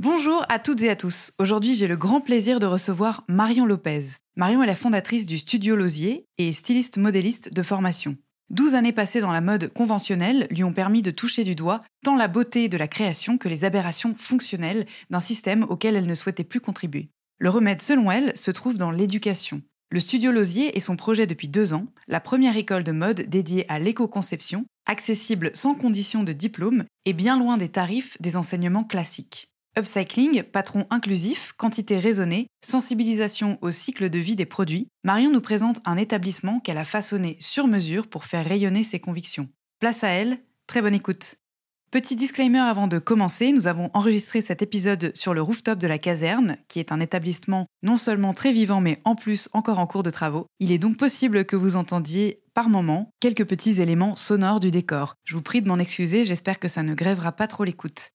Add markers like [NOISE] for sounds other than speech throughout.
Bonjour à toutes et à tous. Aujourd'hui, j'ai le grand plaisir de recevoir Marion Lopez. Marion est la fondatrice du Studio Lozier et styliste modéliste de formation. 12 années passées dans la mode conventionnelle lui ont permis de toucher du doigt tant la beauté de la création que les aberrations fonctionnelles d'un système auquel elle ne souhaitait plus contribuer. Le remède, selon elle, se trouve dans l'éducation. Le Studio Lozier est son projet depuis deux ans, la première école de mode dédiée à l'éco-conception, accessible sans condition de diplôme et bien loin des tarifs des enseignements classiques. Upcycling, patron inclusif, quantité raisonnée, sensibilisation au cycle de vie des produits, Marion nous présente un établissement qu'elle a façonné sur mesure pour faire rayonner ses convictions. Place à elle, très bonne écoute. Petit disclaimer avant de commencer, nous avons enregistré cet épisode sur le rooftop de la caserne, qui est un établissement non seulement très vivant mais en plus encore en cours de travaux. Il est donc possible que vous entendiez par moments quelques petits éléments sonores du décor. Je vous prie de m'en excuser, j'espère que ça ne grèvera pas trop l'écoute.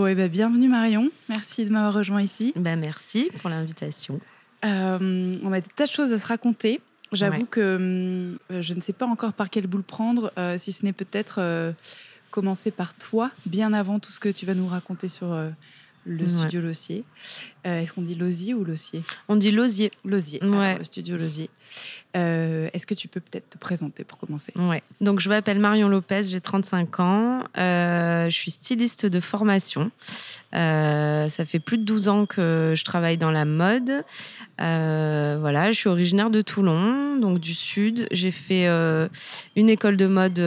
Bon, et ben, bienvenue Marion. Merci de m'avoir rejoint ici. Ben, merci pour l'invitation. Euh, on a des tas de choses à se raconter. J'avoue que euh, je ne sais pas encore par quel bout le prendre, euh, si ce n'est peut-être commencer par toi, bien avant tout ce que tu vas nous raconter sur le Ouais. studio Lossier. Euh, Est-ce qu'on dit Losier ou Lossier? On dit l'osier. Losier, Ouais. alors, le studio Losier. Euh, Est-ce que tu peux peut-être te présenter pour commencer? Ouais. Donc, je m'appelle Marion Lopez, j'ai 35 ans. Euh, je suis styliste de formation. Ça fait plus de 12 ans que je travaille dans la mode. Voilà, je suis originaire de Toulon, donc du Sud. J'ai fait une école de mode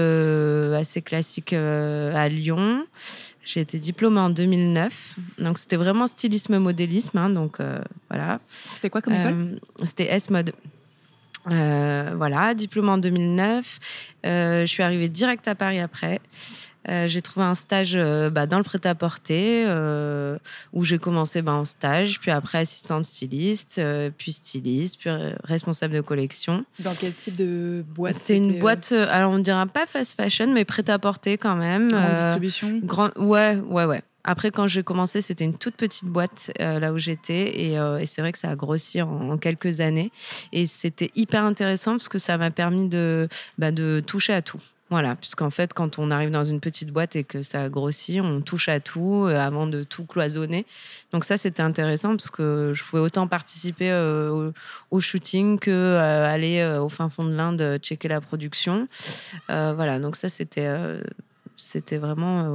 assez classique à Lyon. J'ai été diplômée en 2009. Donc, c'était vraiment stylisme modélisme. hein, donc, euh, voilà. C'était quoi comme école Euh, C'était S-Mode. Euh, voilà, diplôme en 2009. Euh, je suis arrivée direct à Paris après. Euh, j'ai trouvé un stage euh, bah, dans le prêt-à-porter euh, où j'ai commencé bah, en stage, puis après assistante styliste, puis styliste, puis responsable de collection. Dans quel type de boîte C'était une boîte, alors on dirait pas fast fashion, mais prêt-à-porter quand même. grande distribution Grand, ouais, ouais, ouais. Après, quand j'ai commencé, c'était une toute petite boîte euh, là où j'étais. Et, euh, et c'est vrai que ça a grossi en, en quelques années. Et c'était hyper intéressant parce que ça m'a permis de, bah, de toucher à tout. Voilà, puisqu'en fait, quand on arrive dans une petite boîte et que ça grossit, on touche à tout euh, avant de tout cloisonner. Donc ça, c'était intéressant parce que je pouvais autant participer euh, au, shooting que euh, aller euh, au fin fond de l'Inde checker la production. Voilà, donc ça, c'était c'était vraiment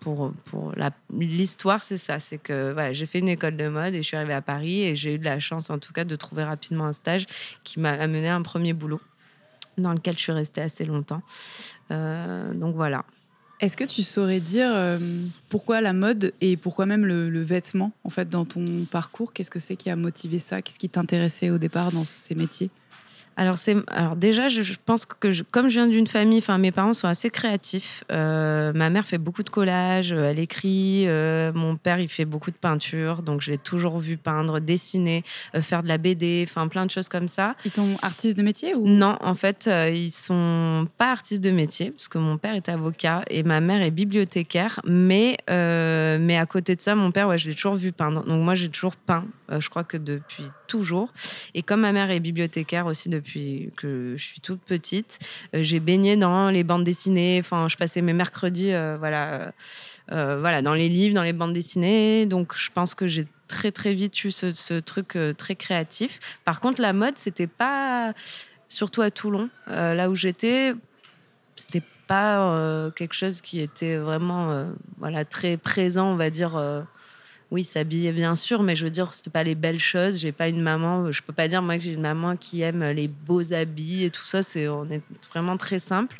pour, pour l'histoire, c'est ça. C'est que j'ai fait une école de mode et je suis arrivée à Paris et j'ai eu de la chance, en tout cas, de trouver rapidement un stage qui m'a amené à un premier boulot dans lequel je suis restée assez longtemps. Euh, donc voilà. Est-ce que tu saurais dire euh, pourquoi la mode et pourquoi même le, le vêtement, en fait, dans ton parcours? Qu'est-ce que c'est qui a motivé ça? Qu'est-ce qui t'intéressait au départ dans ces métiers? Alors, c'est, alors déjà, je, je pense que je- comme je viens d'une famille, enfin mes parents sont assez créatifs. Euh, ma mère fait beaucoup de collages, euh, elle écrit. euh, mon père, il fait beaucoup de peinture, donc je l'ai toujours vu peindre, dessiner, euh, faire de la BD, enfin plein de choses comme ça. Ils sont artistes de métier ou? Non, en fait, ils sont pas artistes de métier, parce que mon père est avocat et ma mère est bibliothécaire. Mais, mais à côté de ça, mon père, ouais, je l'ai toujours vu peindre. Donc moi, j'ai toujours peint. Je crois que depuis toujours. Et comme ma mère est bibliothécaire aussi depuis que je suis toute petite, euh, j'ai baigné dans les bandes dessinées. Enfin, je passais mes mercredis, euh, voilà, euh, voilà, dans les livres, dans les bandes dessinées. Donc, je pense que j'ai très très vite eu ce, truc très créatif. Par contre, la mode, c'était pas, surtout à Toulon, là où j'étais, c'était pas quelque chose qui était vraiment, voilà, très présent, on va dire oui, s'habiller bien sûr, mais je veux dire, c'était pas les belles choses. J'ai pas une maman, je peux pas dire moi que j'ai une maman qui aime les beaux habits et tout ça. C'est, on est vraiment très simple.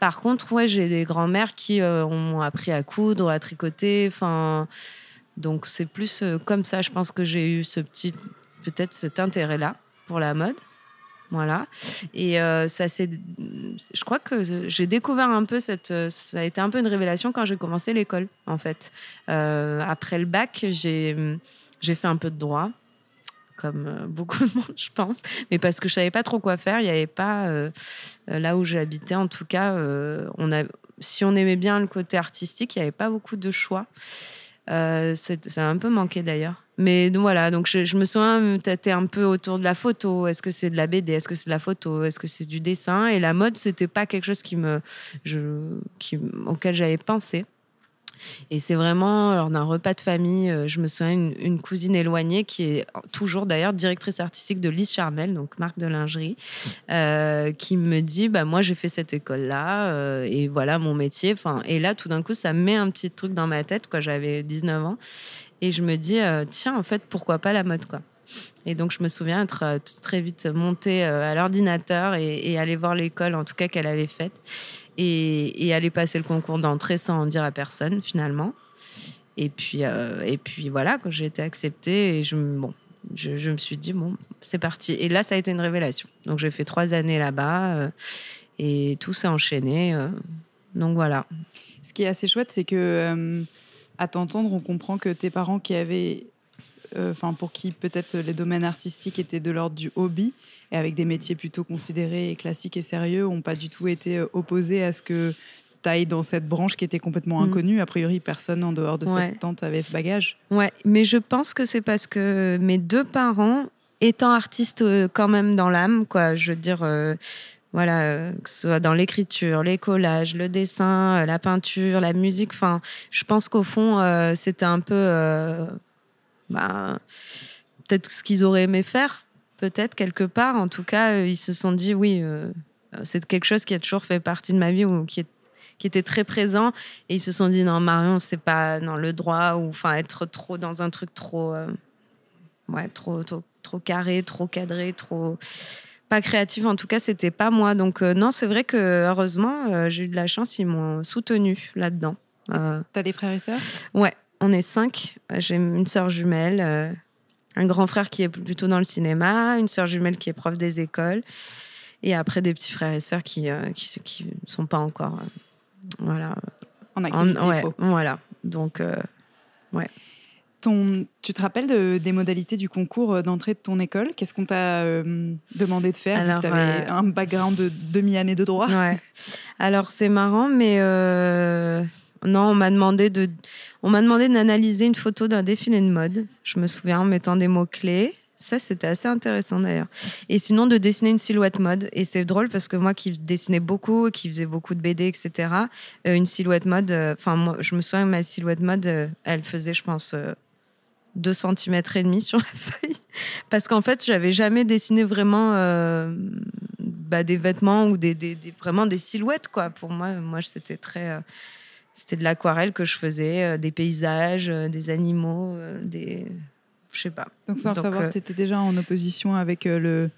Par contre, ouais, j'ai des grands-mères qui euh, ont appris à coudre, à tricoter. Enfin, donc c'est plus euh, comme ça. Je pense que j'ai eu ce petit, peut-être cet intérêt-là pour la mode. Voilà. Et euh, ça c'est, je crois que j'ai découvert un peu cette, ça a été un peu une révélation quand j'ai commencé l'école, en fait. Euh, après le bac, j'ai, j'ai fait un peu de droit, comme euh, [LAUGHS] beaucoup de monde, je pense, mais parce que je savais pas trop quoi faire. Il n'y avait pas, là où j'habitais, en tout cas, on a, si on aimait bien le côté artistique, il n'y avait pas beaucoup de choix. Ça a un peu manqué d'ailleurs. Mais voilà, donc je, me souviens tâter un peu autour de la photo. Est-ce que c'est de la BD Est-ce que c'est de la photo? Est-ce que c'est du dessin? Et la mode, c'était pas quelque chose qui me, qui, auquel j'avais pensé. Et c'est vraiment lors d'un repas de famille, euh, je me souviens une, cousine éloignée qui est toujours d'ailleurs directrice artistique de Lise Charmel, donc marque de lingerie, euh, qui me dit bah moi j'ai fait cette école là euh, et voilà mon métier. Enfin et là tout d'un coup ça met un petit truc dans ma tête quand j'avais 19 ans et je me dis tiens en fait pourquoi pas la mode quoi. Et donc, je me souviens être très vite montée à l'ordinateur et, et, aller voir l'école, en tout cas, qu'elle avait faite et, aller passer le concours d'entrée sans en dire à personne finalement. Et puis, euh, et puis voilà, quand j'ai été acceptée, et je, bon, je, je, me suis dit, bon, c'est parti. Et là, ça a été une révélation. Donc j'ai fait trois années là-bas euh, et tout s'est enchaîné. Euh, donc voilà. Ce qui est assez chouette, c'est que à t'entendre, on comprend que tes parents qui avaient, enfin pour qui peut-être les domaines artistiques étaient de l'ordre du hobby, et avec des métiers plutôt considérés classiques et sérieux, n'ont pas du tout été euh, opposés à ce que tu ailles dans cette branche qui était complètement mm. inconnue. A priori, personne en dehors de cette tente avait ce bagage. Ouais, mais je pense que c'est parce que mes deux parents, étant artistes euh, quand même dans l'âme, quoi, je veux dire. Euh, voilà, que ce soit dans l'écriture, les collages, le dessin, la peinture, la musique. Enfin, je pense qu'au fond, c'était un peu, bah, peut-être ce qu'ils auraient aimé faire peut-être quelque part. En tout cas, euh, ils se sont dit oui, euh, c'est quelque chose qui a toujours fait partie de ma vie ou qui, est, qui était très présent. Et ils se sont dit non, Marion, c'est pas dans le droit ou enfin être trop dans un truc trop, euh, ouais, trop, trop, carré, trop cadré, trop pas créatif. En tout cas, c'était pas moi. Donc non, c'est vrai que heureusement, j'ai eu de la chance. Ils m'ont soutenu là-dedans. T'as des frères et sœurs? Ouais, on est cinq. J'ai une sœur jumelle un grand frère qui est plutôt dans le cinéma, une sœur jumelle qui est prof des écoles, et après des petits frères et sœurs qui ne euh, qui, qui, sont pas encore euh, voilà. En activité voilà. Donc euh, ouais. Ton, tu te rappelles de, des modalités du concours d'entrée de ton école? Qu'est-ce qu'on t'a demandé de faire Alors, Tu avais un background de demi-année de droit? ouais. [LAUGHS] Alors c'est marrant, mais non, on m'a demandé de, on m'a demandé d'analyser une photo d'un défilé de mode. Je me souviens en mettant des mots clés. Ça, c'était assez intéressant d'ailleurs. Et sinon, de dessiner une silhouette mode. Et c'est drôle parce que moi qui dessinais beaucoup, qui faisais beaucoup de BD, etc., euh, une silhouette mode, euh, enfin, moi, je me souviens, ma silhouette mode, euh, elle faisait, je pense, 2 cm et demi sur la [LAUGHS] feuille. Parce qu'en fait, j'avais jamais dessiné vraiment bah, des vêtements ou des, des, vraiment des silhouettes, quoi. Pour moi, moi c'était très c'était de l'aquarelle que je faisais, euh, des paysages, euh, des animaux, euh, des. Je sais pas. Donc, sans le savoir, tu étais déjà en opposition avec le,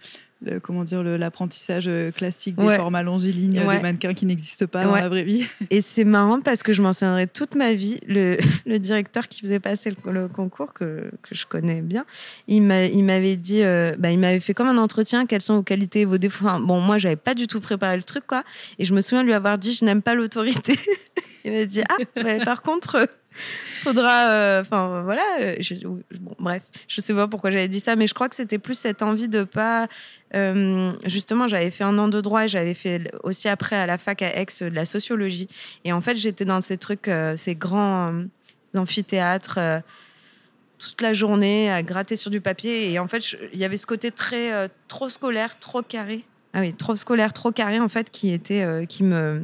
comment dire l'apprentissage classique des formats longilignes des mannequins qui n'existent pas dans la vraie vie. [LAUGHS] Et c'est marrant parce que je m'en souviendrai toute ma vie. Le, [LAUGHS] le, directeur qui faisait passer le, concours que, que, je connais bien, il m'avait dit, bah, il m'avait fait comme un entretien. Quelles sont vos qualités, vos défauts. bon, moi, j'avais pas du tout préparé le truc, quoi. Et je me souviens lui avoir dit, je n'aime pas l'autorité. [LAUGHS] Il m'a dit ah par contre [LAUGHS] faudra euh, enfin voilà euh, bon, bref je sais pas pourquoi j'avais dit ça mais je crois que c'était plus cette envie de pas euh, justement j'avais fait un an de droit et j'avais fait aussi après à la fac à Aix de la sociologie et en fait j'étais dans ces trucs ces grands amphithéâtres toute la journée à gratter sur du papier. Et en fait, il y avait ce côté très trop scolaire, trop carré. Ah oui, trop scolaire, trop carré en fait, qui était, qui me,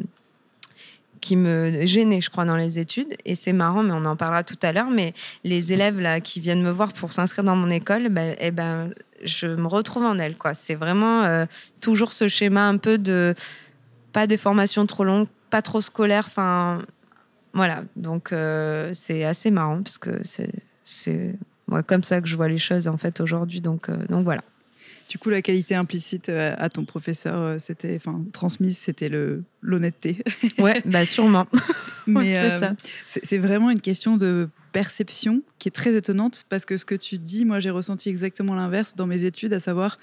qui me gênait, je crois, dans les études. Et c'est marrant, mais on en parlera tout à l'heure. Mais les élèves là qui viennent me voir pour s'inscrire dans mon école, ben, eh ben, je me retrouve en elles. Quoi. C'est vraiment euh, toujours ce schéma un peu de pas de formation trop longue, pas trop scolaire. Enfin, voilà. Donc c'est assez marrant parce que c'est c'est moi comme ça que je vois les choses en fait aujourd'hui. Donc, euh, donc voilà. Du coup, la qualité implicite euh, à ton professeur, euh, c'était, enfin, transmise, c'était le l'honnêteté. [LAUGHS] Ouais, bah sûrement. [LAUGHS] Mais c'est ça. C'est vraiment une question de perception qui est très étonnante parce que ce que tu dis, moi, j'ai ressenti exactement l'inverse dans mes études, à savoir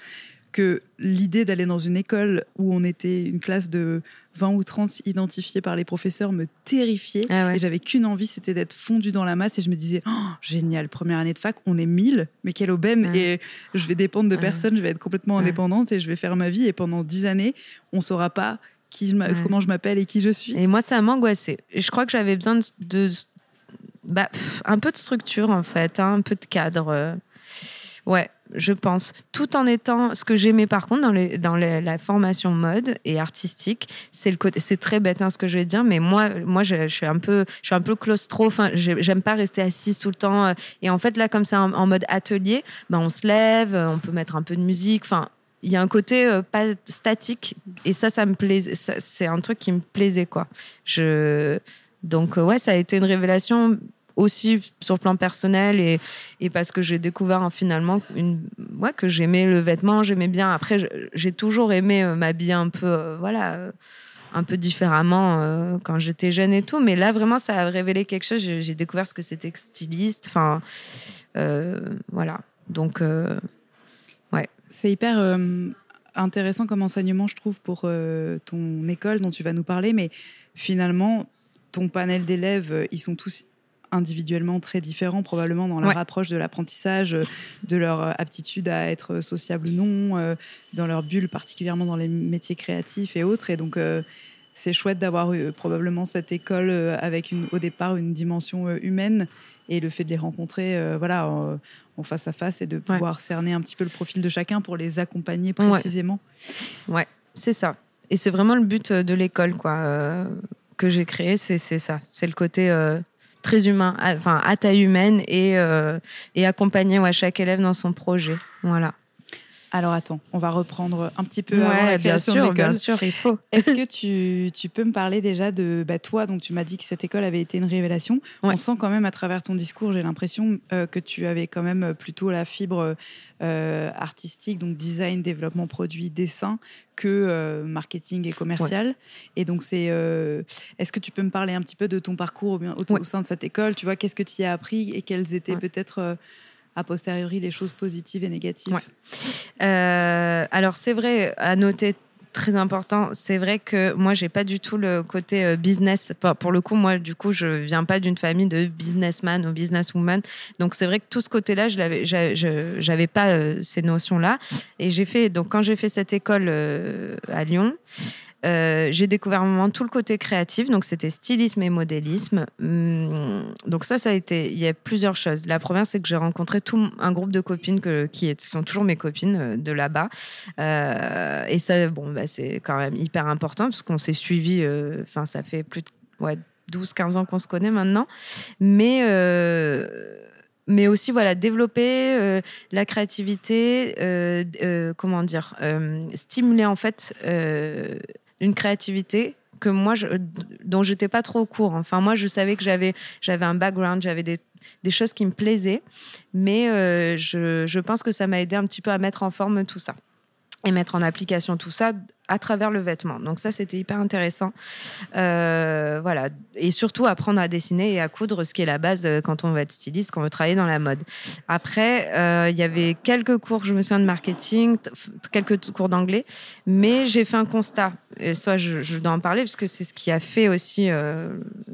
que l'idée d'aller dans une école où on était une classe de 20 ou 30 identifiés par les professeurs me terrifiait. Ah et j'avais qu'une envie, c'était d'être fondue dans la masse. Et je me disais, oh, génial, première année de fac, on est 1000, mais quelle aubaine. Et je vais dépendre de personne, je vais être complètement indépendante et je vais faire ma vie. Et pendant 10 années, on ne saura pas qui je comment je m'appelle et qui je suis. Et moi, ça m'angoissait. Je crois que j'avais besoin de, bah, un peu de structure, en fait, hein, un peu de cadre. Ouais, je pense, tout en étant ce que j'aimais par contre dans, la formation mode et artistique, c'est le côté, c'est très bête hein, ce que je vais dire, mais moi, moi, je, suis un peu, je suis un peu claustro. J'aime pas rester assise tout le temps. Euh, et en fait, là, comme c'est en, mode atelier, ben, on se lève, on peut mettre un peu de musique. Enfin, il y a un côté euh, pas statique et ça, ça me plaisait. C'est un truc qui me plaisait quoi. Je donc euh, ouais, ça a été une révélation aussi sur le plan personnel et, et parce que j'ai découvert hein, finalement une, ouais, que j'aimais le vêtement, j'aimais bien. Après, j'ai toujours aimé euh, m'habiller un peu, euh, voilà, euh, un peu différemment quand j'étais jeune et tout. Mais là, vraiment, ça a révélé quelque chose. J'ai découvert ce que c'était styliste. Enfin, voilà. Donc, ouais. C'est hyper intéressant comme enseignement, je trouve, pour ton école dont tu vas nous parler. Mais finalement, ton panel d'élèves, ils sont tous individuellement très différents, probablement dans leur approche de l'apprentissage, euh, de leur euh, aptitude à être sociable ou non, euh, dans leur bulle, particulièrement dans les métiers créatifs et autres. Et donc, c'est chouette d'avoir eu probablement cette école avec une, au départ une dimension humaine et le fait de les rencontrer voilà, en, face à face et de pouvoir cerner un petit peu le profil de chacun pour les accompagner précisément. Ouais, c'est ça. Et c'est vraiment le but de l'école quoi, que j'ai créé, c'est ça. C'est le côté très humain, enfin à taille humaine et, euh, et accompagner chaque élève dans son projet. Voilà. Alors attends, on va reprendre un petit peu ouais, bien sûr, bien sûr, il faut. [LAUGHS] Est-ce que tu, [LAUGHS] tu, peux me parler déjà de bah, toi Donc tu m'as dit que cette école avait été une révélation. On sent quand même à travers ton discours, j'ai l'impression euh, que tu avais quand même plutôt la fibre euh, artistique, donc design, développement produit, dessin, que euh, marketing et commercial. Et donc c'est, est-ce que tu peux me parler un petit peu de ton parcours au, au sein de cette école? Tu vois, qu'est-ce que tu y as appris et quelles étaient peut-être a posteriori les choses positives et négatives euh, Alors c'est vrai, à noter très important. C'est vrai que moi, j'ai pas du tout le côté euh, business. Pour le coup, moi, du coup, je viens pas d'une famille de businessman ou businesswoman. Donc, c'est vrai que tout ce côté-là, je l'avais, j'avais pas euh, ces notions-là. Et j'ai fait, donc, quand j'ai fait cette école à Lyon, euh, j'ai découvert vraiment tout le côté créatif, donc c'était stylisme et modélisme. Hum, donc ça, ça a été, il y a plusieurs choses. La première, c'est que j'ai rencontré tout un groupe de copines qui sont toujours mes copines euh, de là-bas. Euh, et ça, bon, bah, c'est quand même hyper important parce qu'on s'est suivis, enfin, ça fait plus de ouais, 12-15 ans qu'on se connaît maintenant. Mais mais aussi voilà développer la créativité, comment dire, stimuler en fait une créativité que moi, je, dont j'étais pas trop au courant. Enfin, moi, je savais que j'avais, j'avais un background, j'avais des, choses qui me plaisaient, mais euh, je, je, pense que ça m'a aidé un petit peu à mettre en forme tout ça et mettre en application tout ça à travers le vêtement. Donc ça, c'était hyper intéressant. Euh, voilà. Et surtout, apprendre à dessiner et à coudre, ce qui est la base euh, quand on veut être styliste, quand on veut travailler dans la mode. Après, euh, il y avait quelques cours, je me souviens, de marketing, quelques cours d'anglais, mais j'ai fait un constat. Et soit je, je, dois en parler, parce que c'est ce qui a fait aussi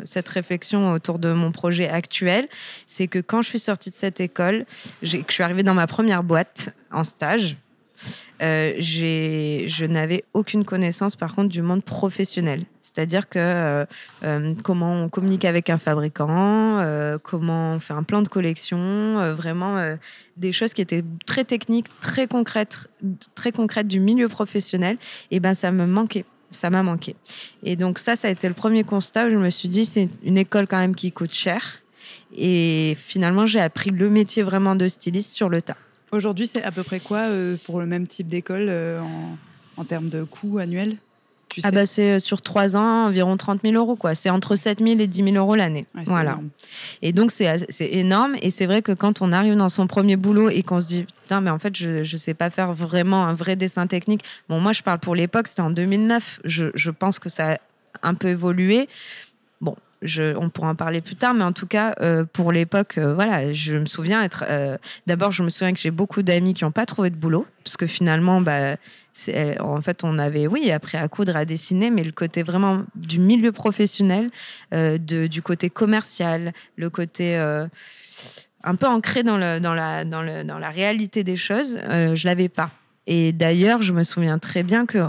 cette réflexion autour de mon projet actuel. C'est que quand je suis sortie de cette école, que je suis arrivée dans ma première boîte en stage, Euh, je n'avais aucune connaissance, par contre, du monde professionnel. C'est-à-dire que euh, euh, comment on communique avec un fabricant, euh, comment on fait un plan de collection, vraiment des choses qui étaient très techniques, très concrètes, très concrètes du milieu professionnel. Et ben, ça me manquait. Ça m'a manqué. Et donc ça, ça a été le premier constat où je me suis dit, c'est une école quand même qui coûte cher. Et finalement, j'ai appris le métier vraiment de styliste sur le tas. Aujourd'hui, c'est à peu près quoi euh, pour le même type d'école euh, en, en termes de coût annuel? Tu Ah sais? bah c'est euh, sur trois ans environ 30 000 euros quoi. C'est entre 7 000 et 10 000 euros l'année. Ouais, voilà. énorme. Et donc c'est énorme et c'est vrai que quand on arrive dans son premier boulot et qu'on se dit putain mais en fait je je sais pas faire vraiment un vrai dessin technique. Bon moi je parle pour l'époque c'était en 2009. Je, je pense que ça a un peu évolué. On pourra en parler plus tard, mais en tout cas, euh, pour l'époque, euh, voilà, je me souviens être. euh, D'abord, je me souviens que j'ai beaucoup d'amis qui n'ont pas trouvé de boulot, parce que finalement, bah, en fait, on avait, oui, appris à coudre, à dessiner, mais le côté vraiment du milieu professionnel, du côté commercial, le côté un peu ancré dans, la, dans, la réalité des choses, je l'avais pas. Et d'ailleurs, je me souviens très bien que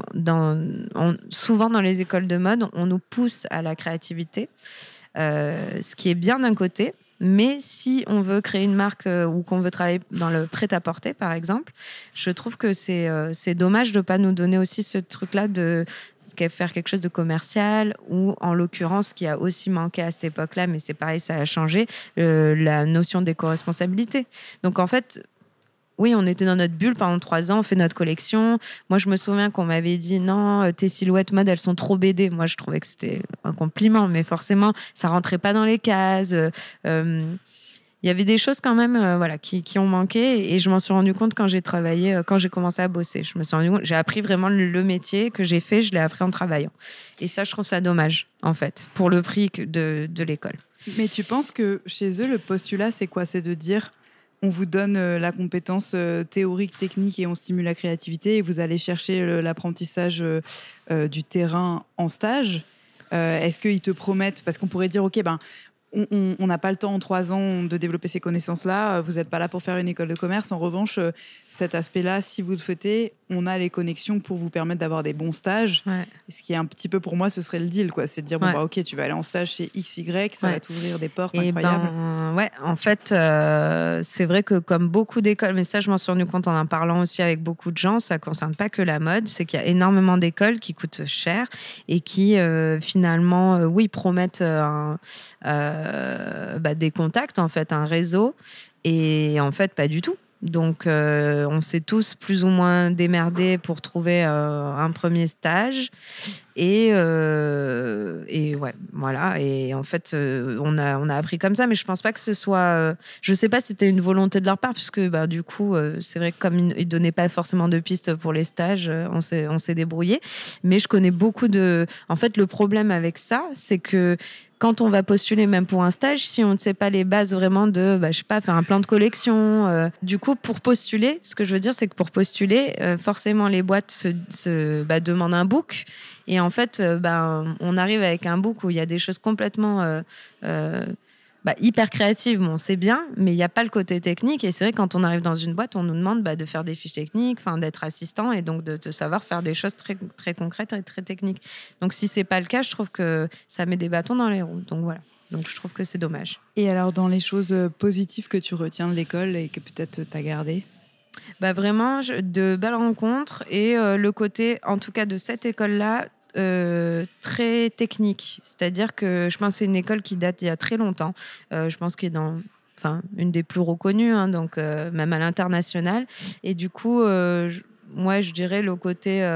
souvent dans les écoles de mode, on nous pousse à la créativité, euh, ce qui est bien d'un côté. Mais si on veut créer une marque euh, ou qu'on veut travailler dans le prêt-à-porter, par exemple, je trouve que c'est euh, dommage de ne pas nous donner aussi ce truc-là de faire quelque chose de commercial ou en l'occurrence qui a aussi manqué à cette époque-là, mais c'est pareil, ça a changé, la notion d'éco-responsabilité. Donc en fait, oui, on était dans notre bulle pendant trois ans, on fait notre collection. Moi, je me souviens qu'on m'avait dit non, euh, tes silhouettes mode, elles sont trop BD. Moi, je trouvais que c'était un compliment, mais forcément, ça rentrait pas dans les cases. Euh, euh, il y avait des choses quand même voilà, qui, ont manqué et je m'en suis rendu compte quand j'ai travaillé, quand j'ai commencé à bosser. Je me suis rendu compte, j'ai appris vraiment le, métier que j'ai fait, je l'ai appris en travaillant. Et ça, je trouve ça dommage, en fait, pour le prix de, de l'école. Mais tu penses que chez eux, le postulat, c'est quoi? C'est de dire on vous donne euh, la compétence euh, théorique, technique et on stimule la créativité et vous allez chercher l'apprentissage euh, du terrain en stage. Est-ce qu'ils te promettent Parce qu'on pourrait dire, OK, ben. On- n'a pas le temps en trois ans de développer ces connaissances-là. Vous n'êtes pas là pour faire une école de commerce. En revanche, euh, cet aspect-là, si vous le souhaitez, on a les connexions pour vous permettre d'avoir des bons stages. Ce qui est un petit peu pour moi, ce serait le deal, quoi. C'est de dire bon bah ok, tu vas aller en stage chez XY, ça Ouais. va t'ouvrir des portes Et incroyables. ben, ouais, en fait, euh, c'est vrai que comme beaucoup d'écoles, mais ça, je m'en suis rendu compte en en parlant aussi avec beaucoup de gens, ça concerne pas que la mode, c'est qu'il y a énormément d'écoles qui coûtent cher et qui euh, finalement, euh, oui, promettent un- euh, bah, des contacts, en fait, un réseau, et en fait, pas du tout. Donc, euh, on s'est tous plus ou moins démerdés pour trouver euh, un premier stage. Et, et ouais, voilà. Et en fait, on, a, on a appris comme ça, mais je pense pas que ce soit. je sais pas si c'était une volonté de leur part, puisque bah, du coup, c'est vrai que comme ils ne donnaient pas forcément de pistes pour les stages, on s'est on débrouillé. Mais je connais beaucoup de. En fait, le problème avec ça, c'est que quand on va postuler même pour un stage, si on ne sait pas les bases vraiment de, bah, je sais pas, faire un plan de collection, euh, du coup, pour postuler, ce que je veux dire, c'est que pour postuler, euh, forcément, les boîtes se, bah, demandent un book. Et en fait, ben, on arrive avec un book où il y a des choses complètement bah, hyper créatives. Bon, c'est bien, mais il n'y a pas le côté technique. Et c'est vrai, quand on arrive dans une boîte, on nous demande bah, de faire des fiches techniques, d'être assistant et donc de, de savoir faire des choses très, très concrètes et très techniques. Donc, si c'est pas le cas, je trouve que ça met des bâtons dans les roues. Donc, voilà. Donc, je trouve que c'est dommage. Et alors dans les choses euh, positives que tu retiens de l'école et que peut-être tu as gardé Bah vraiment, de belles rencontres et euh, le côté, en tout cas de cette école-là, euh, très technique. C'est-à-dire que je pense que c'est une école qui date il y a très longtemps. Euh, je pense qu'elle est dans enfin, une des plus reconnues, hein, donc euh, même à l'international. Et du coup, moi, je dirais le côté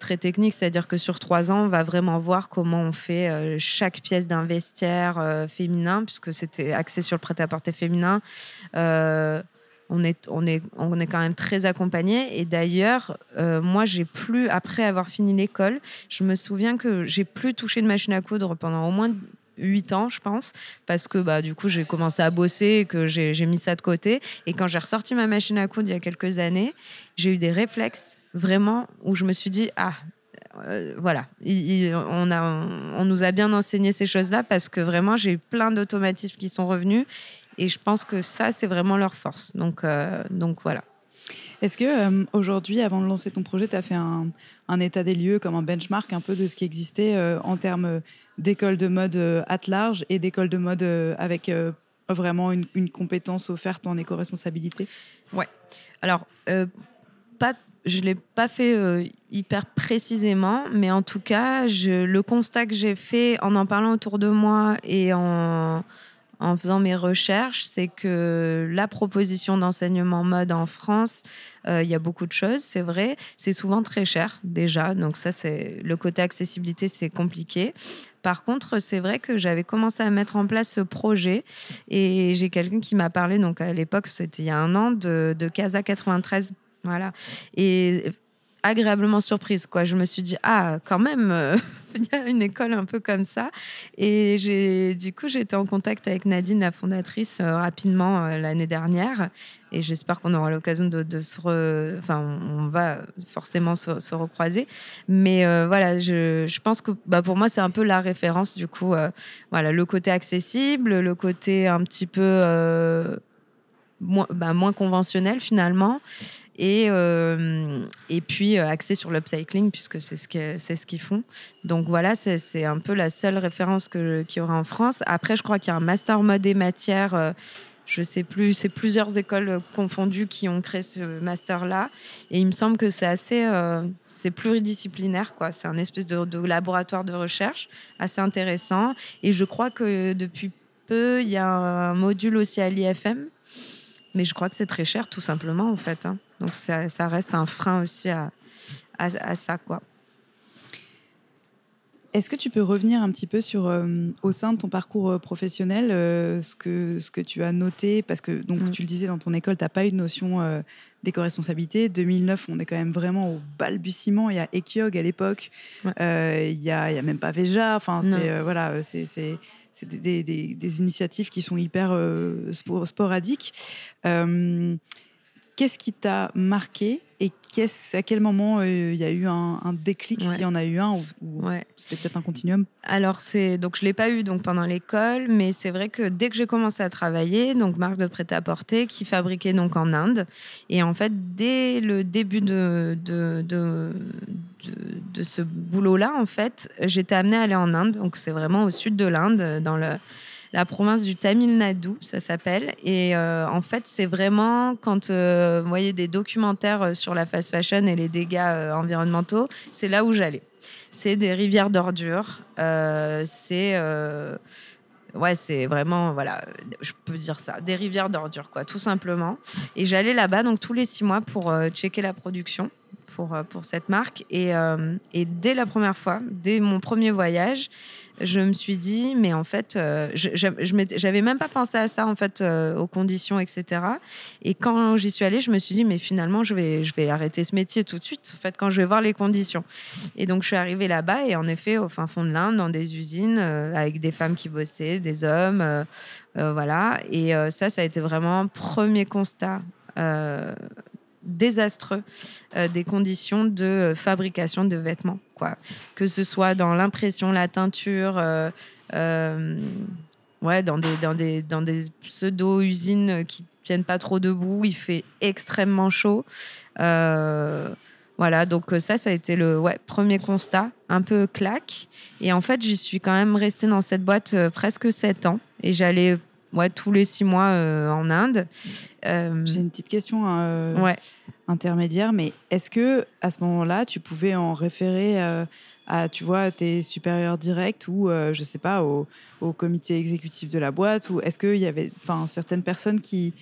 très technique, c'est-à-dire que sur trois ans, on va vraiment voir comment on fait chaque pièce d'un féminin, puisque c'était axé sur le prêt-à-porter féminin. On est, on, est, on est quand même très accompagné. Et d'ailleurs, euh, moi, j'ai plus, après avoir fini l'école, je me souviens que j'ai plus touché de machine à coudre pendant au moins 8 ans, je pense, parce que bah, du coup, j'ai commencé à bosser et que j'ai mis ça de côté. Et quand j'ai ressorti ma machine à coudre il y a quelques années, j'ai eu des réflexes vraiment où je me suis dit, ah, euh, voilà, Il- il- on, a, on nous a bien enseigné ces choses-là parce que vraiment, j'ai eu plein d'automatismes qui sont revenus et je pense que ça, c'est vraiment leur force. Donc, euh, donc voilà. Est-ce que euh, aujourd'hui, avant de lancer ton projet, tu as fait un, un, état des lieux, comme un benchmark un peu de ce qui existait euh, en termes d'école de mode at large et d'école de mode avec vraiment une, une, compétence offerte en éco-responsabilité? Ouais. Alors, pas je ne l'ai pas fait hyper précisément, mais en tout cas, je, le constat que j'ai fait en en parlant autour de moi et en, en faisant mes recherches, c'est que la proposition d'enseignement mode en France, euh, il y a beaucoup de choses, c'est vrai. C'est souvent très cher déjà, donc ça, c'est le côté accessibilité, c'est compliqué. Par contre, c'est vrai que j'avais commencé à mettre en place ce projet et j'ai quelqu'un qui m'a parlé, donc à l'époque, c'était il y a un an, de, de Casa 93 voilà. Et agréablement surprise, quoi. Je me suis dit, ah, quand même, euh, [LAUGHS] il y a une école un peu comme ça. Et j'ai, du coup, été en contact avec Nadine, la fondatrice, euh, rapidement euh, l'année dernière. Et j'espère qu'on aura l'occasion de, se re... Enfin, on va forcément se, se recroiser. Mais voilà, je, je, pense que bah, pour moi, c'est un peu la référence, du coup. voilà, le côté accessible, le côté un petit peu... Moins, bah, conventionnel finalement et, euh, et puis euh, axé sur l'upcycling puisque c'est ce qu'ils ce qu'ils font. Donc voilà, c'est un peu la seule référence qu'il y aura en France. Après, je crois qu'il y a un master mode et matière. Euh, je sais plus, c'est plusieurs écoles confondues qui ont créé ce master-là. Et il me semble que c'est assez, c'est pluridisciplinaire, quoi. C'est un espèce de, laboratoire de recherche assez intéressant. Et je crois que depuis peu, il y a un module aussi à l'IFM. Mais je crois que c'est très cher, tout simplement, en fait. Hein. Donc ça, ça, reste un frein aussi à, à, à ça, quoi. Est-ce que tu peux revenir un petit peu sur, euh, au sein de ton parcours euh, professionnel, euh, ce, que, ce que tu as noté? Parce que, donc, mmh. tu le disais, dans ton école, tu n'as pas eu de notion euh, d'éco-responsabilité. 2009, on est quand même vraiment au balbutiement. Il y a Ekiog à l'époque. Il n'y a, y a, même pas Veja. Enfin, c'est voilà, c'est des, des, des, initiatives qui sont hyper sporadiques. Qu'est-ce qui t'a marqué et à quel moment il euh, y a eu un, un déclic, ouais. s'il y en a eu un, ou, ou ouais. c'était peut-être un continuum? Alors, c'est donc je l'ai pas eu donc pendant l'école, mais c'est vrai que dès que j'ai commencé à travailler, donc marque de prêt-à-porter qui fabriquait donc en Inde, et en fait dès le début de de, de, de, de ce boulot-là, en fait, j'étais amenée à aller en Inde, donc c'est vraiment au sud de l'Inde, dans le la province du Tamil Nadu, ça s'appelle. Et euh, en fait, c'est vraiment quand euh, vous voyez des documentaires euh, sur la fast fashion et les dégâts environnementaux, c'est là où j'allais. C'est des rivières d'ordures. C'est ouais, c'est vraiment, voilà, je peux dire ça, des rivières d'ordures, quoi, tout simplement. Et j'allais là-bas, donc tous les six mois, pour checker la production pour, pour cette marque. Et, et dès la première fois, dès mon premier voyage, je me suis dit, mais en fait, euh, j'avais même pas pensé à ça, en fait, euh, aux conditions, etc. Et quand j'y suis allée, je me suis dit, mais finalement, je vais, je vais arrêter ce métier tout de suite, en fait, quand je vais voir les conditions. Et donc, je suis arrivée là-bas, et en effet, au fin fond de l'Inde, dans des usines, euh, avec des femmes qui bossaient, des hommes, euh, voilà. Et ça, ça a été vraiment premier constat désastreux euh, des conditions de fabrication de vêtements, quoi. Que ce soit dans l'impression, la teinture, euh, euh, ouais, dans des, dans des, dans des pseudo-usines qui tiennent pas trop debout, il fait extrêmement chaud. voilà, donc ça, ça a été le ouais, premier constat, un peu claque. Et en fait, j'y suis quand même restée dans cette boîte presque sept ans. Et j'allais ouais, tous les six mois euh, en Inde. Euh... J'ai une petite question euh, ouais. intermédiaire, mais est-ce que à ce moment-là, tu pouvais en référer à, tu vois, tes supérieurs directs ou, je sais pas, au, au, comité exécutif de la boîte Ou est-ce qu'il y avait certaines personnes qui,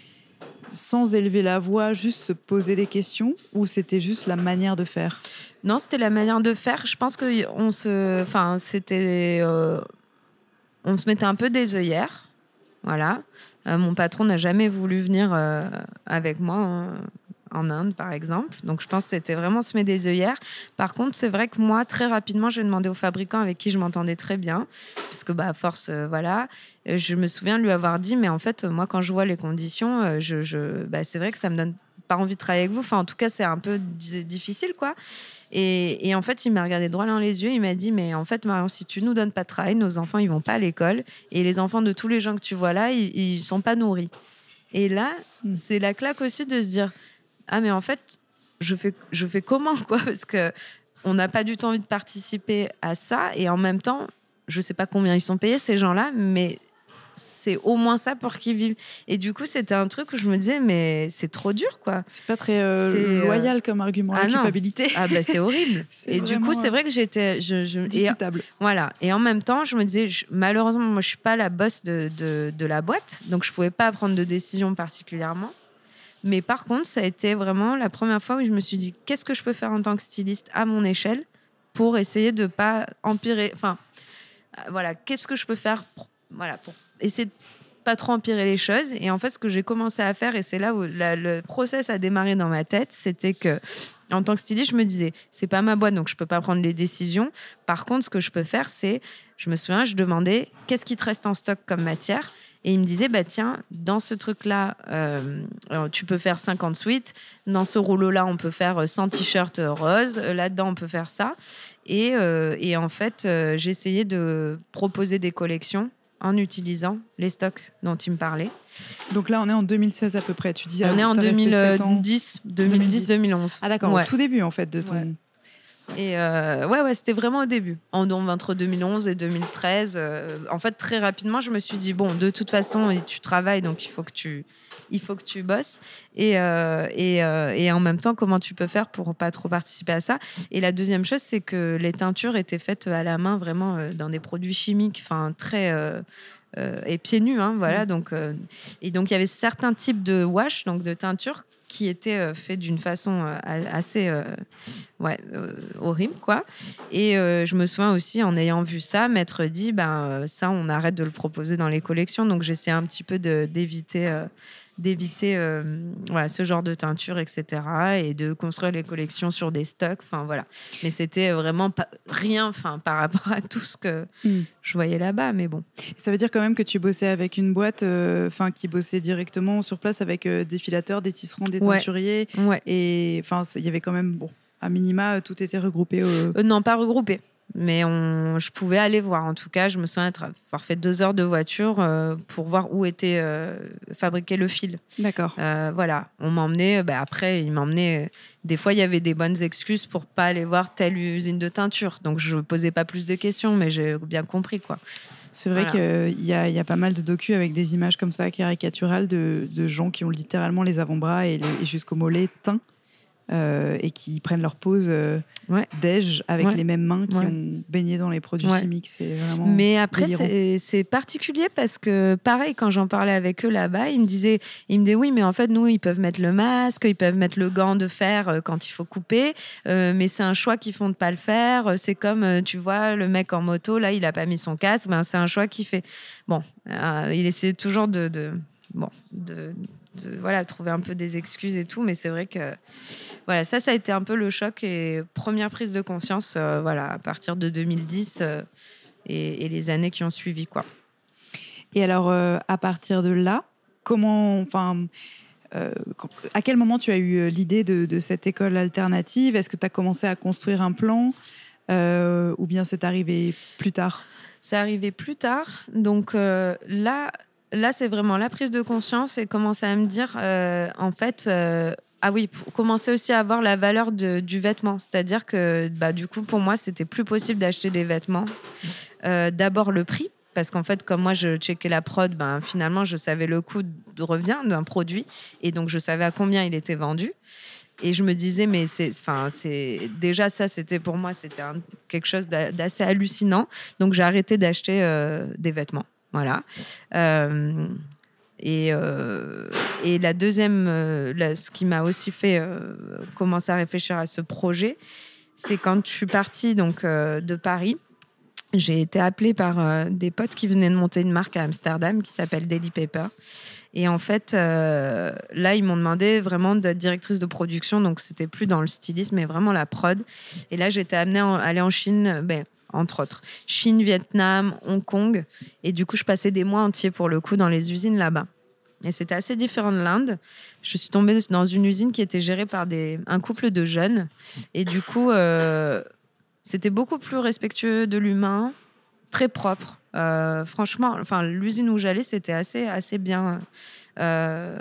sans élever la voix, juste se posaient des questions Ou c'était juste la manière de faire? Non, c'était la manière de faire. Je pense que on se, enfin, c'était, on se mettait un peu des œillères. Voilà. Euh, mon patron n'a jamais voulu venir euh, avec moi hein, en Inde, par exemple. Donc, je pense que c'était vraiment se mettre des œillères. Par contre, c'est vrai que moi, très rapidement, j'ai demandé au fabricant avec qui je m'entendais très bien, puisque, bah, à force, euh, voilà, je me souviens de lui avoir dit, mais en fait, moi, quand je vois les conditions, je, je bah, c'est vrai que ça me donne pas envie de travailler avec vous. Enfin, en tout cas, c'est un peu difficile, quoi. Et, et, en fait, il m'a regardé droit dans les yeux. Il m'a dit, mais en fait, Marion, si tu nous donnes pas de travail, nos enfants, ils vont pas à l'école. Et les enfants de tous les gens que tu vois là, ils, ils sont pas nourris. Et là, mm. c'est la claque aussi de se dire, ah mais en fait, je fais, je fais comment quoi? [LAUGHS] Parce que on n'a pas du tout envie de participer à ça et en même temps, je sais pas combien ils sont payés ces gens-là, mais c'est au moins ça pour qu'ils vivent. Et du coup, c'était un truc où je me disais, mais c'est trop dur, quoi. C'est pas très euh, euh, loyal comme argument, ah la culpabilité. Ah bah c'est horrible. [LAUGHS] Et du coup, c'est vrai que j'étais, je, je- et- Discutable. voilà. Et en même temps, je me disais, je- malheureusement, moi, je suis pas la boss de, de, de la boîte, donc je pouvais pas prendre de décision particulièrement. Mais par contre, ça a été vraiment la première fois où je me suis dit, qu'est-ce que je peux faire en tant que styliste à mon échelle pour essayer de pas empirer. Enfin, euh, voilà, qu'est-ce que je peux faire pour, voilà, pour essayer de pas trop empirer les choses. Et en fait, ce que j'ai commencé à faire, et c'est là où le process a démarré dans ma tête, c'était que en tant que styliste, je me disais, c'est pas ma boîte, donc je peux pas prendre les décisions. Par contre, ce que je peux faire, c'est, je me souviens, je demandais, qu'est-ce qui te reste en stock comme matière? Et il me disait, bah tiens, dans ce truc-là, euh, tu peux faire 50 suites. Dans ce rouleau-là, on peut faire euh, 100 t-shirts roses. Là-dedans, on peut faire ça. Et, euh, et en fait, euh, essayé de proposer des collections en utilisant les stocks dont il me parlait. Donc là, on est en 2016 à peu près. Tu dis, on ah, est en t'as resté sept ans. 2010, 2010, 2011. Ah d'accord, Ouais. au tout début en fait de ton. Ouais. Et euh, ouais, ouais, c'était vraiment au début. En, donc, entre 2011 et 2013, euh, en fait, très rapidement, je me suis dit bon, de toute façon, tu travailles, donc il faut que tu, il faut que tu bosses. Et, euh, et, euh, et en même temps, comment tu peux faire pour pas trop participer à ça? Et la deuxième chose, c'est que les teintures étaient faites à la main, vraiment dans des produits chimiques, enfin très et pieds nus, hein, voilà. Donc euh, et donc il y avait certains types de wash, donc de teintures qui étaient euh, faits d'une façon euh, assez euh, horrible, quoi. Et je me souviens aussi, en ayant vu ça, m'être dit, ben, ça, on arrête de le proposer dans les collections. Donc, j'essayais un petit peu d'éviter d'éviter euh, voilà, ce genre de teinture, etc. Et de construire les collections sur des stocks. Enfin, voilà. Mais c'était vraiment pas, rien enfin, par rapport à tout ce que Mm. je voyais là-bas. Mais bon. Ça veut dire quand même que tu bossais avec une boîte, euh, qui bossait directement sur place avec euh, des filateurs, des tisserands, des Ouais. teinturiers, Ouais. et il y avait quand même bon, à minima tout était regroupé. Au... Non, pas regroupé. Mais on, je pouvais aller voir. En tout cas, je me souviens avoir fait deux heures de voiture euh, pour voir où était euh, fabriqué le fil. D'accord. Euh, voilà, on m'emmenait. bah, après, il m'emmenait. Des fois, il y avait des bonnes excuses pour pas aller voir telle usine de teinture. Donc, je posais pas plus de questions, mais j'ai bien compris quoi. C'est vrai Voilà. qu'il y a, il y a pas mal de docus avec des images comme ça caricaturales de, de gens qui ont littéralement les avant-bras et, et jusqu'au mollet teints euh, et qui prennent leur pose euh, Ouais. déj avec Ouais. les mêmes mains qui Ouais. ont baigné dans les produits chimiques. C'est vraiment. Mais après, c'est particulier parce que, pareil, quand j'en parlais avec eux là-bas, ils me disaient, ils me disaient, oui, mais en fait, nous, ils peuvent mettre le masque, ils peuvent mettre le gant de fer euh, quand il faut couper, euh, mais c'est un choix qu'ils font de pas le faire. C'est comme, tu vois, le mec en moto, là, il a pas mis son casque, ben, c'est un choix qu'il fait. Bon, il essaie toujours de, de bon, de, de, voilà, trouver un peu des excuses et tout, mais c'est vrai que, voilà, ça, ça a été un peu le choc et première prise de conscience, euh, voilà, à partir de 2010. euh, et, et les années qui ont suivi quoi. Et alors, euh, à partir de là, comment, enfin, à quel moment tu as eu l'idée de, de cette école alternative? Est-ce que tu as commencé à construire un plan ou bien c'est arrivé plus tard? C'est arrivé plus tard, donc euh, là, là c'est vraiment la prise de conscience et commencer à me dire euh, en fait. euh, ah oui, commencer aussi à avoir la valeur de- du vêtement. C'est-à-dire que bah, du coup, pour moi, c'était plus possible d'acheter des vêtements. Euh, D'abord, le prix. Parce qu'en fait, comme moi, je checkais la prod, ben, finalement, je savais le coût de revient d'un produit. Et donc, je savais à combien il était vendu. Et je me disais, mais c'est, déjà ça, c'était pour moi, c'était quelque chose d'a- d'assez hallucinant. Donc, j'ai arrêté d'acheter des vêtements. Voilà. Euh, et, euh, et la deuxième, euh, ce qui m'a aussi fait commencer à réfléchir à ce projet, c'est quand je suis partie donc de Paris. J'ai été appelée par des potes qui venaient de monter une marque à Amsterdam qui s'appelle Daily Paper. Et en fait, là, ils m'ont demandé vraiment d'être directrice de production. Donc, c'était plus dans le stylisme, mais vraiment la prod. Et là, j'étais amenée à aller en Chine, ben, entre autres. Chine, Vietnam, Hong Kong. Et du coup, je passais des mois entiers pour le coup dans les usines là-bas. Et c'était assez différent de l'Inde. Je suis tombée dans une usine qui était gérée par des, un couple de jeunes. Et du coup, euh, c'était beaucoup plus respectueux de l'humain, très propre. Euh, franchement, enfin, l'usine où j'allais, c'était assez, assez bien. Euh,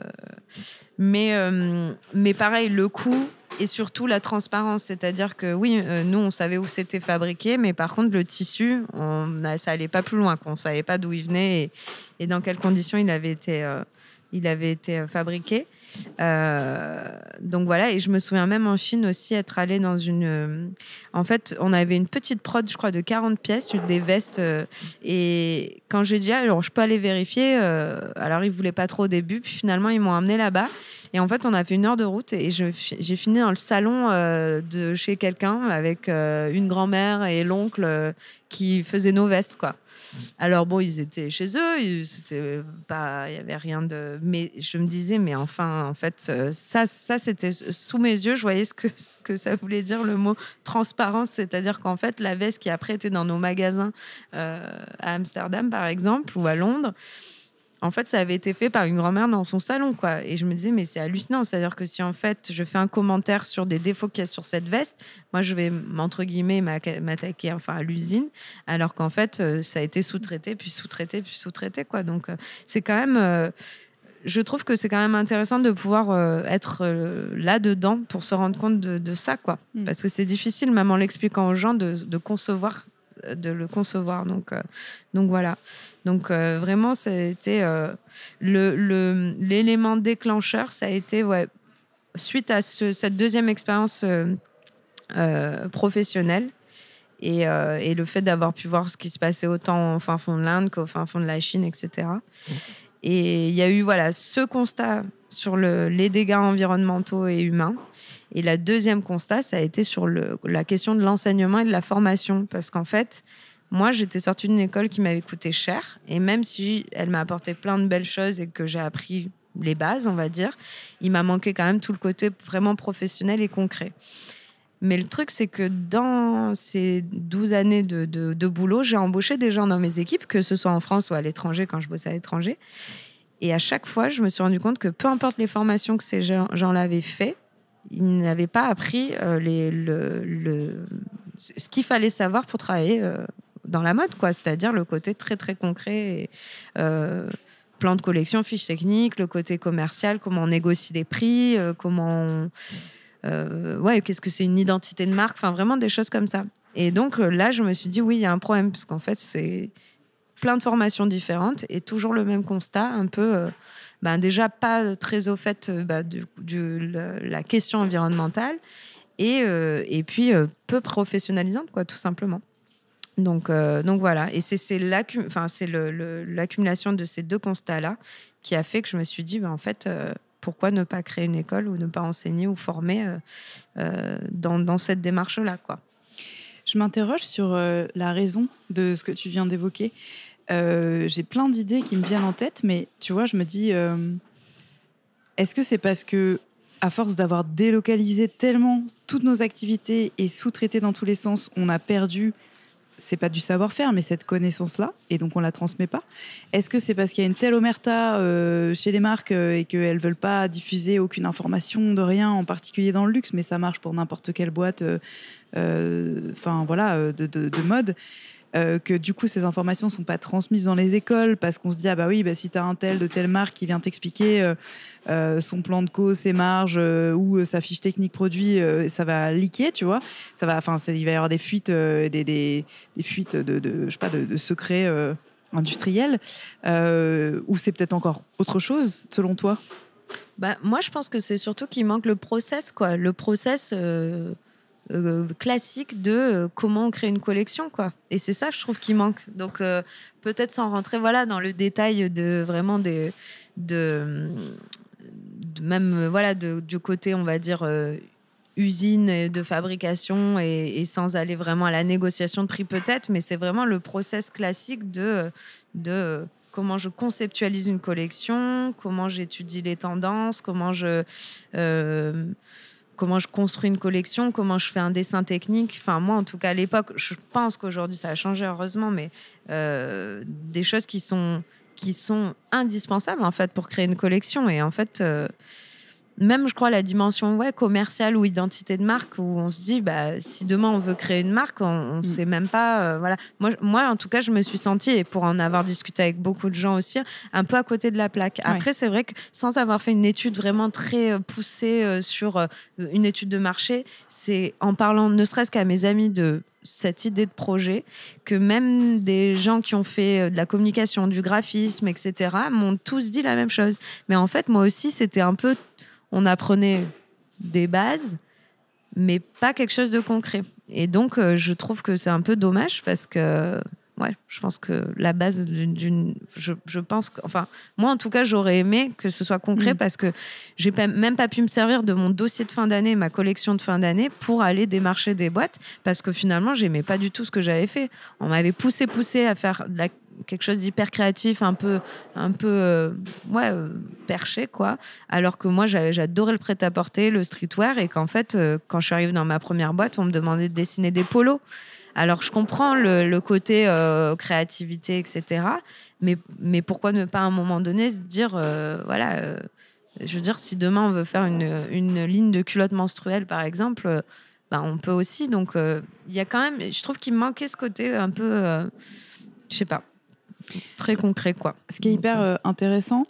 mais, euh, mais pareil, le coût et surtout la transparence. C'est-à-dire que oui, nous, on savait où c'était fabriqué, mais par contre, le tissu, on ça allait pas plus loin. On ne savait pas d'où il venait et, et, dans quelles conditions il avait été, il avait été fabriqué. Euh, donc voilà, et je me souviens même en Chine aussi être allé dans une. Euh, en fait, on avait une petite prod, je crois, de 40 pièces, des vestes. Euh, et quand j'ai dit, ah, alors je peux aller vérifier, alors ils voulaient pas trop au début, puis finalement ils m'ont amené là-bas. Et en fait, on a fait une heure de route et j'ai fini dans le salon de chez quelqu'un avec une grand-mère et l'oncle qui faisaient nos vestes, quoi. Alors bon, ils étaient chez eux, c'était pas, il y avait rien de. Mais je me disais, mais enfin, en fait, euh, ça, ça c'était sous mes yeux. Je voyais ce que, que ça voulait dire le mot transparence, c'est-à-dire qu'en fait, la veste qui après était dans nos magasins euh, à Amsterdam, par exemple, ou à Londres en fait, ça avait été fait par une grand-mère dans son salon, quoi. Et je me disais, mais c'est hallucinant. C'est-à-dire que si en fait, je fais un commentaire sur des défauts qu'il y a sur cette veste, moi, je vais, entre guillemets, m'attaquer enfin, à l'usine, alors qu'en fait, euh, ça a été sous-traité, puis sous-traité, puis sous-traité, quoi. Donc, euh, c'est quand même. Euh, je trouve que c'est quand même intéressant de pouvoir être là-dedans pour se rendre compte de, ça, quoi. Mm. Parce que c'est difficile, même en l'expliquant aux gens, de, de concevoir de le concevoir. Donc, euh, donc voilà. Donc euh, vraiment, c'était euh, le l'élément déclencheur, ça a été ouais, suite à cette deuxième expérience professionnelle. Et, et, le fait d'avoir pu voir ce qui se passait autant au fin fond de l'Inde qu'au fin fond de la Chine, etc. Et il y a eu voilà ce constat sur le, les dégâts environnementaux et humains. Et la deuxième constat, ça a été sur la question de l'enseignement et de la formation. Parce qu'en fait, moi, j'étais sortie d'une école qui m'avait coûté cher. Et même si elle m'a apporté plein de belles choses et que j'ai appris les bases, on va dire, il m'a manqué quand même tout le côté vraiment professionnel et concret. Mais le truc, c'est que dans ces 12 années de, de, de boulot, j'ai embauché des gens dans mes équipes, que ce soit en France ou à l'étranger, quand je bossais à l'étranger. Et à chaque fois, je me suis rendu compte que peu importe les formations que ces gens-là avaient fait, ils n'avaient pas appris euh, ce qu'il fallait savoir pour travailler euh, dans la mode, quoi. C'est-à-dire le côté très très concret. Euh, plan de collection, fiche technique, le côté commercial, comment on négocie des prix, comment ouais, qu'est-ce que c'est une identité de marque, enfin vraiment des choses comme ça. Et donc là, je me suis dit oui, il y a un problème parce qu'en fait c'est plein de formations différentes et toujours le même constat, un peu ben déjà pas très au fait euh, bah, de, la question environnementale et, euh, et puis euh, peu professionnalisante, quoi, tout simplement. Donc, donc voilà, et c'est l'accumulation de ces deux constats-là qui a fait que je me suis dit, ben, en fait, pourquoi ne pas créer une école ou ne pas enseigner ou former dans, dans, cette démarche-là. Je m'interroge sur la raison de ce que tu viens d'évoquer. Euh, j'ai plein d'idées qui me viennent en tête, mais tu vois, je me dis, euh, est-ce que c'est parce que, à force d'avoir délocalisé tellement toutes nos activités et sous-traité dans tous les sens, on a perdu, c'est pas du savoir-faire, mais cette connaissance-là, et donc on la transmet pas. Est-ce que c'est parce qu'il y a une telle omerta euh, chez les marques et qu'elles veulent pas diffuser aucune information de rien, en particulier dans le luxe, mais ça marche pour n'importe quelle boîte, enfin voilà, de, de mode euh, que du coup ces informations sont pas transmises dans les écoles parce qu'on se dit ah bah oui bah si tu as un tel de telle marque qui vient t'expliquer euh, euh, son plan de cause, ses marges ou sa fiche technique produit, ça va liquer, tu vois. Ça va, enfin il va y avoir des fuites, des, des, fuites de, je sais pas de, secrets industriels ou c'est peut-être encore autre chose selon toi? Bah, moi, je pense que c'est surtout qu'il manque le process, quoi. Le process, classique de euh, comment on crée une collection quoi. Et c'est ça je trouve qui manque. Donc euh, peut-être sans rentrer voilà dans le détail de vraiment des de, même voilà du côté on va dire usine de fabrication et, et, sans aller vraiment à la négociation de prix peut-être mais c'est vraiment le process classique de de comment je conceptualise une collection comment j'étudie les tendances comment je comment je construis une collection, comment je fais un dessin technique. Enfin, moi, en tout cas, à l'époque, je pense qu'aujourd'hui, ça a changé, heureusement, mais euh, des choses qui sont, qui sont indispensables, en fait, pour créer une collection. Et en fait, euh, même, je crois, la dimension ouais, commerciale ou identité de marque, où on se dit, bah, si demain on veut créer une marque, on ne mm. sait même pas. Euh, voilà. Moi, moi, en tout cas, je me suis sentie, et pour en avoir discuté avec beaucoup de gens aussi, un peu à côté de la plaque. Après, c'est vrai que sans avoir fait une étude vraiment très euh, poussée euh, sur une étude de marché, c'est en parlant ne serait-ce qu'à mes amis de cette idée de projet que même des gens qui ont fait de la communication, du graphisme, etc., m'ont tous dit la même chose. Mais en fait, moi aussi, c'était un peu on apprenait des bases, mais pas quelque chose de concret. Et donc, euh, je trouve que c'est un peu dommage parce que, ouais, je pense que la base d'une. Je, pense que. Enfin, moi, en tout cas, j'aurais aimé que ce soit concret mm. parce que j'ai même pas pu me servir de mon dossier de fin d'année, ma collection de fin d'année, pour aller démarcher des boîtes parce que finalement, j'aimais pas du tout ce que j'avais fait. On m'avait poussé, poussé à faire de la quelque chose d'hyper créatif, un peu, un peu euh, ouais, euh, perché, quoi. Alors que moi, j'adorais le prêt-à-porter, le streetwear, et qu'en fait, euh, quand je suis arrivée dans ma première boîte, on me demandait de dessiner des polos. Alors, je comprends le, côté créativité, etc. Mais, mais pourquoi ne pas à un moment donné se dire, voilà, je veux dire, si demain on veut faire une, une ligne de culottes menstruelles, par exemple, ben, on peut aussi. Donc, il y a quand même, je trouve qu'il manquait ce côté un peu, je sais pas très concret quoi. Ce qui est hyper euh, intéressant,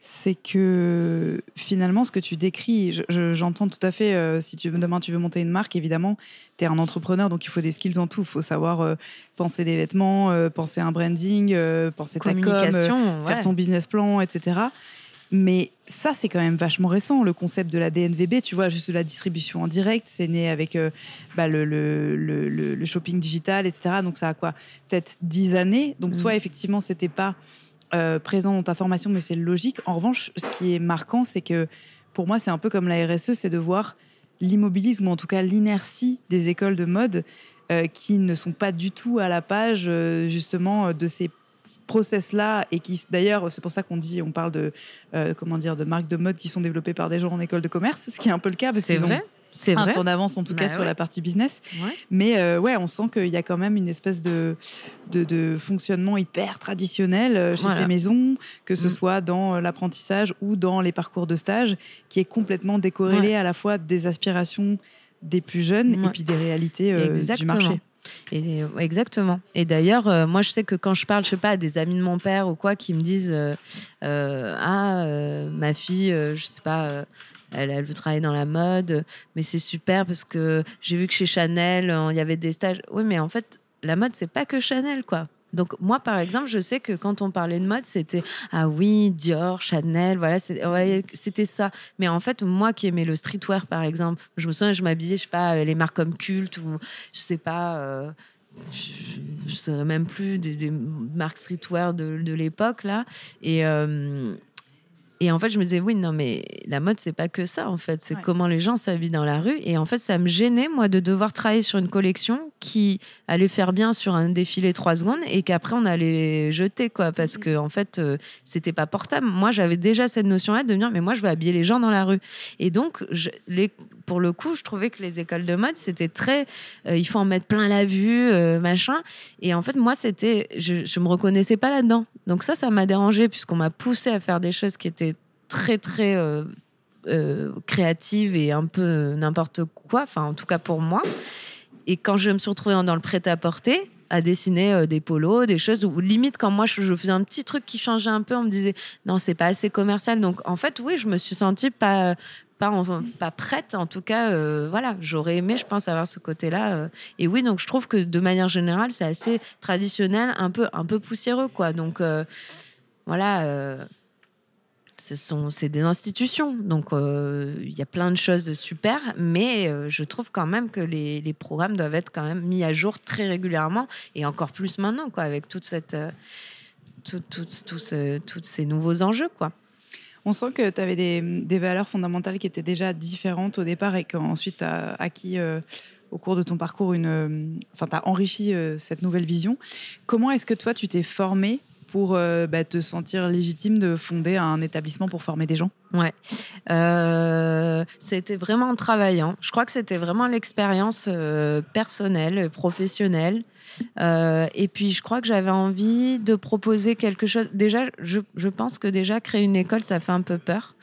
c'est que finalement ce que tu décris, j'entends tout à fait, euh, si tu, demain tu veux monter une marque, évidemment, tu es un entrepreneur, donc il faut des skills en tout, il faut savoir euh, penser des vêtements, penser un branding, penser ta com, faire ton business plan, etc. Mais ça, c'est quand même vachement récent, le concept de la DNVB, tu vois, juste de la distribution en direct. C'est né avec euh, bah, le, le, le, shopping digital, etc. Donc ça a quoi? Peut-être dix années. Donc toi, mm. effectivement, c'était pas euh, présent dans ta formation, mais c'est logique. En revanche, ce qui est marquant, c'est que pour moi, c'est un peu comme la RSE, c'est de voir l'immobilisme, ou en tout cas l'inertie des écoles de mode euh, qui ne sont pas du tout à la page, justement, de ces process-là et qui, d'ailleurs, c'est pour ça qu'on dit, on parle de, euh, comment dire, de marques de mode qui sont développées par des gens en école de commerce, ce qui est un peu le cas parce qu'ils ont c'est un temps d'avance en tout cas bah sur la partie business. Mais euh, ouais, on sent qu'il y a quand même une espèce de, de, fonctionnement hyper traditionnel euh, chez ces maisons, que ce mm. soit dans l'apprentissage ou dans les parcours de stage, qui est complètement décorrélé à la fois des aspirations des plus jeunes et puis des réalités du marché. Exactement. Et d'ailleurs, euh, moi, je sais que quand je parle, je sais pas, à des amis de mon père ou quoi, qui me disent euh, euh, Ah, ma fille, je sais pas. Elle, elle, veut travailler dans la mode, mais c'est super parce que j'ai vu que chez Chanel, il y avait des stages. Oui, mais en fait, la mode, c'est pas que Chanel, quoi. Donc moi, par exemple, je sais que quand on parlait de mode, c'était ah oui, Dior, Chanel, voilà, c'était ça. Mais en fait, moi qui aimais le streetwear, par exemple, je me souviens, je m'habillais, je sais pas, les marques comme Cult ou je sais pas. Euh, je ne même plus des, marques streetwear de, de l'époque là et euh, et en fait, je me disais, oui, non, mais la mode, c'est pas que ça, en fait. C'est comment les gens s'habillent dans la rue. Et en fait, ça me gênait, moi, de devoir travailler sur une collection qui allait faire bien sur un défilé trois secondes et qu'après, on allait jeter, quoi. Parce que, en fait, euh, c'était pas portable. Moi, j'avais déjà cette notion-là de dire, mais moi, je veux habiller les gens dans la rue. Et donc, je, les, pour le coup, je trouvais que les écoles de mode, c'était très. Euh, il faut en mettre plein la vue, euh, machin. Et en fait, moi, c'était. Je, je me reconnaissais pas là-dedans. Donc, ça, ça m'a dérangé puisqu'on m'a poussé à faire des choses qui étaient très très euh, euh, créative et un peu n'importe quoi, enfin en tout cas pour moi. Et quand je me suis retrouvée dans le prêt-à-porter, à dessiner euh, des polos, des choses où limite quand moi je, faisais un petit truc qui changeait un peu, on me disait non c'est pas assez commercial. Donc en fait oui, je me suis sentie pas pas enfin, pas prête en tout cas. voilà, j'aurais aimé je pense avoir ce côté-là. et oui donc je trouve que de manière générale c'est assez traditionnel, un peu un peu poussiéreux quoi. Donc voilà ce sont c'est des institutions. Donc euh, il y a plein de choses super mais euh, je trouve quand même que les, les, programmes doivent être quand même mis à jour très régulièrement et encore plus maintenant quoi avec toute cette euh, tout, tout, tous ces nouveaux enjeux quoi. On sent que tu avais des, valeurs fondamentales qui étaient déjà différentes au départ et qu'ensuite tu as acquis au cours de ton parcours une enfin tu as enrichi cette nouvelle vision. Comment est-ce que toi tu t'es formé pour euh, bah, te sentir légitime de fonder un établissement pour former des gens Ouais. Euh, c'était vraiment en travaillant. Je crois que c'était vraiment l'expérience euh, personnelle, professionnelle. Euh, et puis, je crois que j'avais envie de proposer quelque chose. Déjà, je, je, pense que déjà, créer une école, ça fait un peu peur.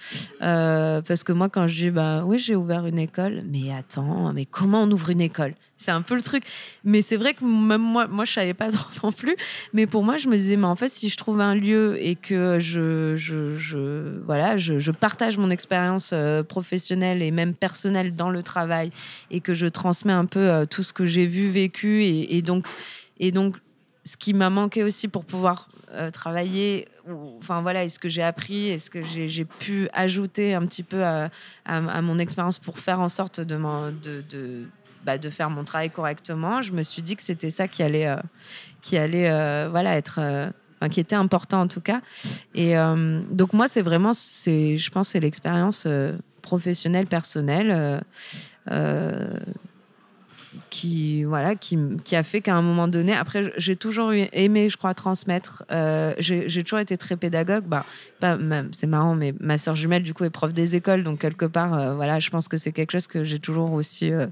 Euh, parce que moi, quand je dis, bah oui, j'ai ouvert une école, mais attends, mais comment on ouvre une école? C'est un peu le truc. Mais c'est vrai que même moi, moi, je savais pas [LAUGHS] trop non plus. Mais pour moi, je me disais, mais en fait, si je trouve un lieu et que je, je, voilà, je, partage mon expérience euh, professionnelle et même personnelle dans le travail et que je transmets un peu tout ce que j'ai vu, vécu et donc et donc, ce qui m'a manqué aussi pour pouvoir euh, travailler, enfin voilà, est-ce que j'ai appris, est-ce que j'ai pu ajouter un petit peu à, mon expérience pour faire en sorte bah, de, faire mon travail correctement, je me suis dit que c'était ça qui allait, euh, qui allait euh, voilà, être. Enfin, qui était important en tout cas. Et donc moi, c'est vraiment, je pense, c'est l'expérience professionnelle, personnelle qui voilà qui, qui a fait qu'à un moment donné après j'ai toujours aimé je crois transmettre euh, j'ai toujours été très pédagogue. Bah c'est marrant mais ma soeur jumelle du coup est prof des écoles. Donc quelque part euh, voilà je pense que c'est quelque chose que j'ai toujours aussi euh,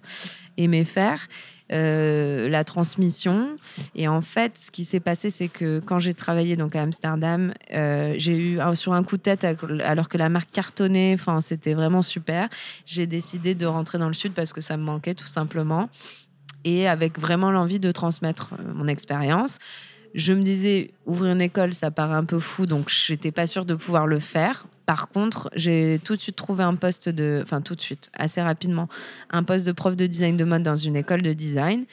aimé faire la transmission et en fait ce qui s'est passé c'est que quand j'ai travaillé donc à Amsterdam j'ai eu sur un coup de tête alors que la marque cartonnait enfin c'était vraiment super j'ai décidé de rentrer dans le sud parce que ça me manquait tout simplement et avec vraiment l'envie de transmettre euh, mon expérience. Je me disais, ouvrir une école, ça paraît un peu fou, donc j'étais pas sûre de pouvoir le faire. Par contre, j'ai tout de suite trouvé un poste de, enfin tout de suite, assez rapidement, un poste de prof de design de mode dans une école de design.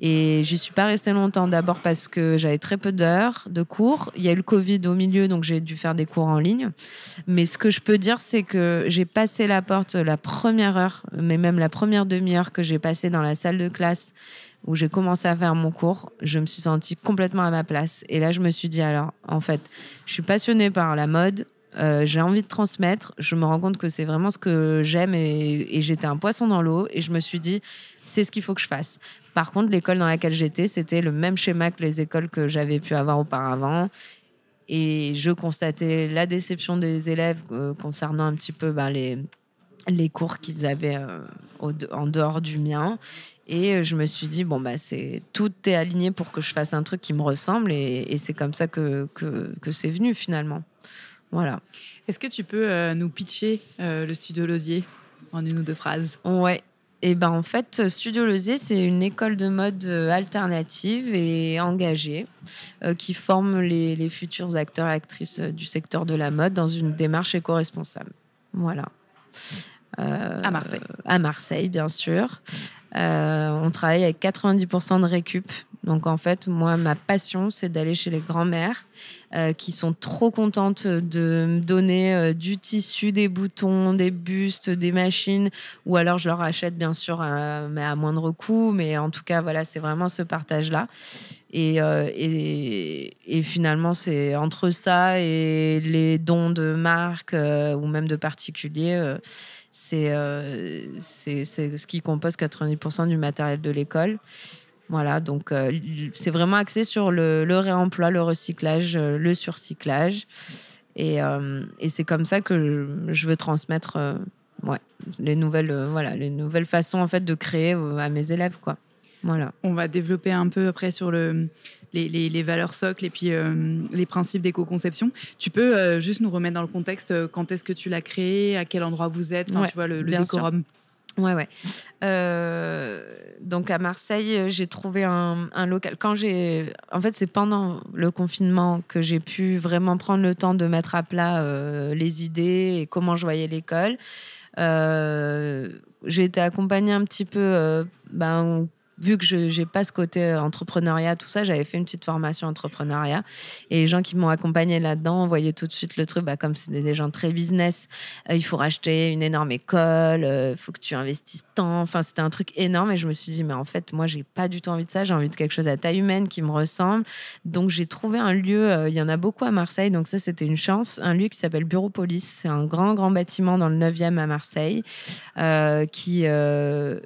Et j'y suis pas restée longtemps. D'abord parce que j'avais très peu d'heures de cours. Il y a eu le Covid au milieu, donc j'ai dû faire des cours en ligne. Mais ce que je peux dire, c'est que j'ai passé la porte la première heure, mais même la première demi-heure que j'ai passée dans la salle de classe où j'ai commencé à faire mon cours, je me suis sentie complètement à ma place. Et là, je me suis dit, alors, en fait, je suis passionnée par la mode, euh, j'ai envie de transmettre. Je me rends compte que c'est vraiment ce que j'aime et, j'étais un poisson dans l'eau. Et je me suis dit, c'est ce qu'il faut que je fasse. Par contre, l'école dans laquelle j'étais, c'était le même schéma que les écoles que j'avais pu avoir auparavant. Et je constatais la déception des élèves euh, concernant un petit peu ben, les, les cours qu'ils avaient euh, en dehors du mien. Et je me suis dit, bon, bah, c'est, tout est aligné pour que je fasse un truc qui me ressemble. Et, c'est comme ça que, que c'est venu finalement. Voilà. Est-ce que tu peux euh, nous pitcher euh, le Studio Losier en une ou deux phrases? Ouais. Et ben en fait, Studio Losier, c'est une école de mode euh, alternative et engagée qui forme les, les, futurs acteurs et actrices du secteur de la mode dans une démarche éco-responsable. Voilà. à Marseille. À Marseille, bien sûr. on travaille avec 90% de récup donc en fait, moi, ma passion, c'est d'aller chez les grands-mères euh, qui sont trop contentes de me donner euh, du tissu, des boutons, des bustes, des machines, ou alors je leur achète bien sûr, à, mais à moindre coût. Mais en tout cas, voilà, c'est vraiment ce partage-là. Et, euh, et, et, finalement, c'est entre ça et les dons de marques ou même de particuliers c'est c'est ce qui compose 90% du matériel de l'école. Voilà, donc euh, c'est vraiment axé sur le, réemploi, le recyclage, euh, le surcyclage. Et, euh, et c'est comme ça que je veux transmettre ouais, les, nouvelles, voilà, les nouvelles façons en fait, de créer à mes élèves. Quoi. Voilà. On va développer un peu après sur le, les, les, valeurs socles et puis les principes d'éco-conception. Tu peux juste nous remettre dans le contexte quand est-ce que tu l'as créé, à quel endroit vous êtes, tu vois, le, le décorum. Ouais, ouais. Euh, donc à Marseille, j'ai trouvé un, local. Quand j'ai, en fait, c'est pendant le confinement que j'ai pu vraiment prendre le temps de mettre à plat euh, les idées et comment je voyais l'école. Euh, j'ai été accompagnée un petit peu ben, vu que je n'ai pas ce côté euh, entrepreneuriat, tout ça, j'avais fait une petite formation entrepreneuriat. Et les gens qui m'ont accompagné là-dedans voyaient tout de suite le truc, bah, comme c'est des gens très business, euh, il faut racheter une énorme école, il euh, faut que tu investisses tant. Enfin, c'était un truc énorme. Et je me suis dit, mais en fait, moi, j'ai pas du tout envie de ça. J'ai envie de quelque chose à taille humaine qui me ressemble. Donc, j'ai trouvé un lieu, il y en a beaucoup à Marseille. Donc, ça, c'était une chance. Un lieu qui s'appelle Bureau Police. C'est un grand, grand bâtiment dans le 9e à Marseille qui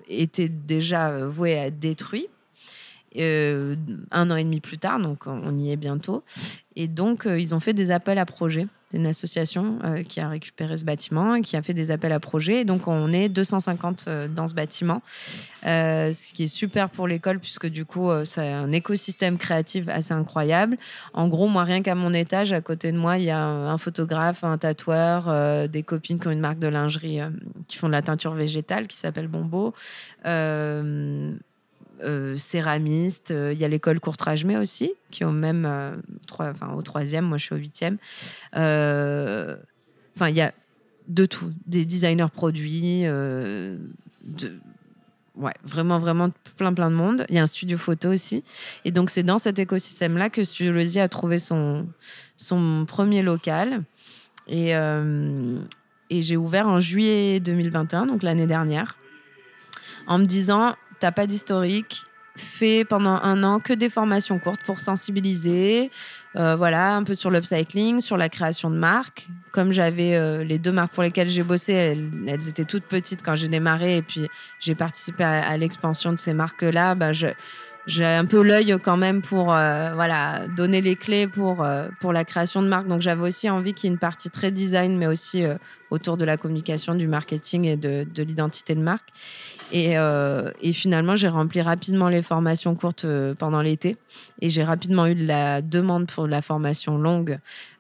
était déjà voué à détruit. Euh, un an et demi plus tard, donc on y est bientôt. Et donc, euh, ils ont fait des appels à projets une association euh, qui a récupéré ce bâtiment qui a fait des appels à projets. Et donc, on est 250 euh, dans ce bâtiment, ce qui est super pour l'école puisque du coup, c'est un écosystème créatif assez incroyable. En gros, moi, rien qu'à mon étage, à côté de moi, il y a un, photographe, un tatoueur, des copines qui ont une marque de lingerie qui font de la teinture végétale qui s'appelle Bombo. Euh, céramiste. Il y a l'école Courtrage-Mais aussi, qui au même, enfin, au troisième. Moi, je suis au huitième. Enfin, il y a de tout, des designers produits, ouais, vraiment, vraiment plein, plein de monde. Il y a un studio photo aussi. Et donc, c'est dans cet écosystème-là que Studio Lozy a trouvé son, son premier local. Et, et j'ai ouvert en juillet 2021, donc l'année dernière, en me disant t'as pas d'historique, fais pendant un an que des formations courtes pour sensibiliser, euh, voilà, un peu sur l'upcycling, sur la création de marques. Comme j'avais euh, les deux marques pour lesquelles j'ai bossé, elles, étaient toutes petites quand j'ai démarré et puis j'ai participé à, l'expansion de ces marques-là, bah, j'ai un peu l'œil quand même pour euh, voilà donner les clés pour pour la création de marques. Donc j'avais aussi envie qu'il y ait une partie très design, mais aussi autour de la communication, du marketing et de, de l'identité de marque. Euh, et, finalement, j'ai rempli rapidement les formations courtes euh, pendant l'été. Et j'ai rapidement eu de la demande pour la formation longue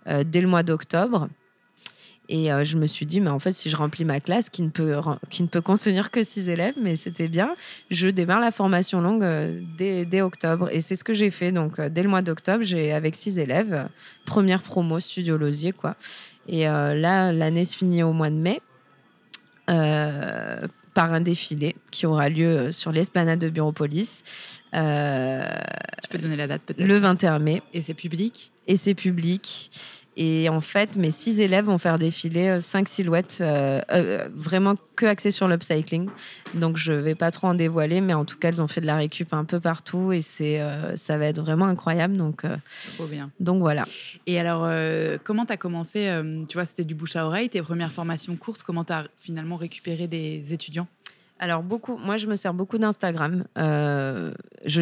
euh, dès le mois d'octobre. Et je me suis dit, mais en fait, si je remplis ma classe, qui ne peut, qui ne peut contenir que six élèves, mais c'était bien, je démarre la formation longue dès, dès octobre. Et c'est ce que j'ai fait. Donc, dès le mois d'octobre, j'ai avec six élèves, première promo Studio Losier, quoi. Et là, l'année se finit au mois de mai. Euh, par un défilé qui aura lieu euh, sur l'esplanade de Bureaupolis. Euh, tu peux donner la date peut-être Le 21 mai. Et c'est public? Et c'est public. Et en fait, mes six élèves vont faire défiler euh, cinq silhouettes euh, euh, vraiment que axées sur l'upcycling. Donc, je vais pas trop en dévoiler, mais en tout cas, elles ont fait de la récup un peu partout et c'est, ça va être vraiment incroyable. Donc, trop bien. Donc voilà. Et alors, comment tu as commencé Tu vois, c'était du bouche à oreille, tes premières formations courtes. Comment tu as finalement récupéré des étudiants? Alors beaucoup, moi je me sers beaucoup d'Instagram. je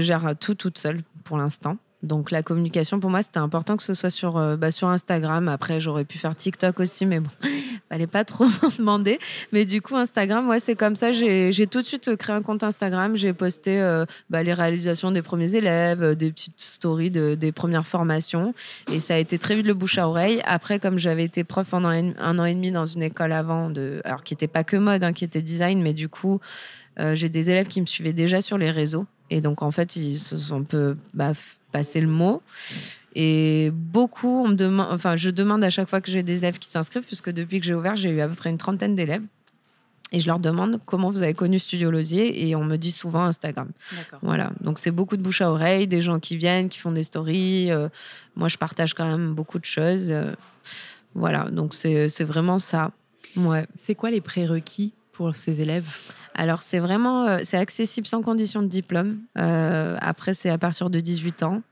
gère tout toute seule pour l'instant. Donc la communication pour moi c'était important que ce soit sur euh, bah, sur Instagram. Après j'aurais pu faire TikTok aussi, mais bon, [LAUGHS] fallait pas trop [LAUGHS] m'en demander. Mais du coup Instagram, ouais c'est comme ça. J'ai tout de suite créé un compte Instagram. J'ai posté euh, bah, les réalisations des premiers élèves, euh, des petites stories de, des premières formations, et ça a été très vite le bouche à oreille. Après comme j'avais été prof pendant un, an et demi dans une école avant, de, alors qui était pas que mode, hein, qui était design, mais du coup j'ai des élèves qui me suivaient déjà sur les réseaux. Et donc, en fait, ils se sont un peu bah, passé le mot. Et beaucoup, on me demande, enfin, je demande à chaque fois que j'ai des élèves qui s'inscrivent, puisque depuis que j'ai ouvert, j'ai eu à peu près une trentaine d'élèves. Et je leur demande comment vous avez connu Studio Losier et on me dit souvent Instagram. Voilà. Donc c'est beaucoup de bouche à oreille, des gens qui viennent, qui font des stories. Euh, moi, je partage quand même beaucoup de choses. Euh, voilà. Donc c'est vraiment ça. Ouais. C'est quoi les prérequis pour ces élèves? Alors c'est vraiment euh, c'est accessible sans condition de diplôme. Euh, après c'est à partir de 18 ans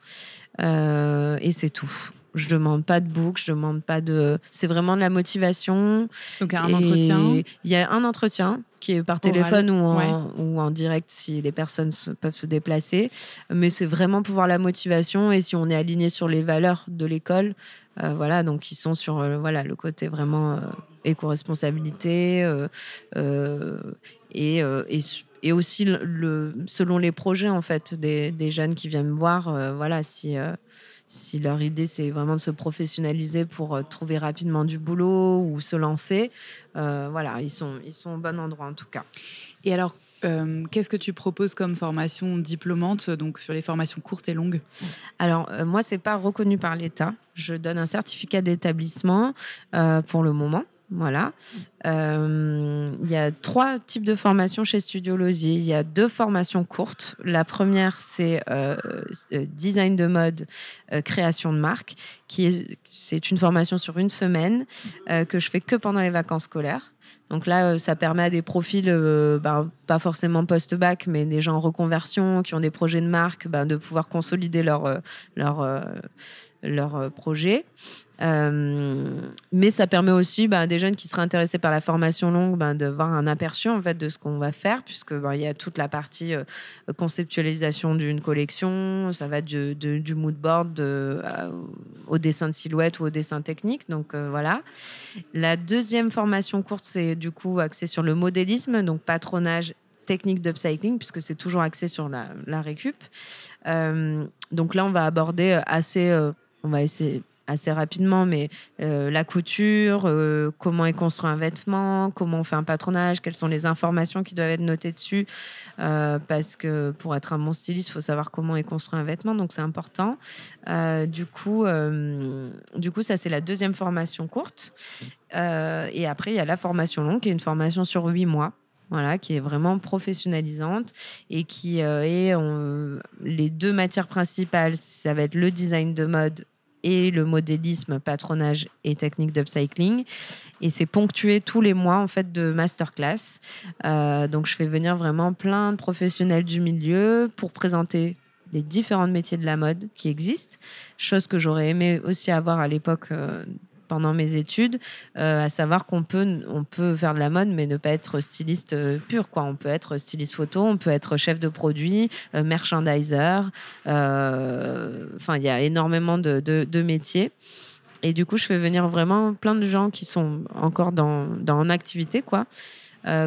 euh, et c'est tout. Je demande pas de book, je demande pas de. C'est vraiment de la motivation. Donc un entretien. Il y a un entretien qui est par téléphone ou en, ou en, direct si les personnes peuvent se déplacer. Mais c'est vraiment pour voir la motivation et si on est aligné sur les valeurs de l'école. voilà, donc ils sont sur voilà le côté vraiment éco-responsabilité et, euh, et, et, aussi le, selon les projets en fait des, des jeunes qui viennent me voir euh, voilà si euh, si leur idée c'est vraiment de se professionnaliser pour trouver rapidement du boulot ou se lancer voilà ils sont ils sont au bon endroit en tout cas et alors qu'est-ce que tu proposes comme formation diplômante, donc sur les formations courtes et longues? Alors, moi, c'est pas reconnu par l'État. Je donne un certificat d'établissement pour le moment. Voilà. Euh, il y a trois types de formations chez Studio Losier. Il y a deux formations courtes. La première, c'est euh, euh, design de mode, création de marque, qui est c'est une formation sur une semaine que je fais que pendant les vacances scolaires. Donc là, euh, ça permet à des profils, euh, ben, pas forcément post-bac, mais des gens en reconversion, qui ont des projets de marque, ben, de pouvoir consolider leur, euh, leur, leur projet. Mais ça permet aussi ben, à des jeunes qui seraient intéressés par la formation longue ben, de voir un aperçu en fait, de ce qu'on va faire, puisque ben, il y a toute la partie conceptualisation d'une collection, ça va du, mood board au dessin de silhouette ou au dessin technique. Donc voilà. La deuxième formation courte, c'est du coup axé sur le modélisme, donc patronage technique d'upcycling, puisque c'est toujours axé sur la, récup. Euh, donc là, on va aborder assez, euh, on va essayer assez rapidement, mais euh, la couture, comment est construit un vêtement, comment on fait un patronage, quelles sont les informations qui doivent être notées dessus, parce que pour être un bon styliste, il faut savoir comment est construit un vêtement, donc c'est important. Du coup, du coup, ça c'est la deuxième formation courte, Euh, et après il y a la formation longue, qui est une formation sur huit mois. Voilà, qui est vraiment professionnalisante et qui euh, est les deux matières principales, ça va être le design de mode et le modélisme, patronage et technique d'upcycling. Et c'est ponctué tous les mois en fait de masterclass. Euh, donc je fais venir vraiment plein de professionnels du milieu pour présenter les différents métiers de la mode qui existent, chose que j'aurais aimé aussi avoir à l'époque pendant mes études, euh, à savoir qu'on peut, on peut faire de la mode mais ne pas être styliste euh, pur. Quoi. On peut être styliste photo, on peut être chef de produit, euh, merchandiser. Enfin, il y a énormément de, métiers. Et du coup, je fais venir vraiment plein de gens qui sont encore dans, dans en activité, quoi,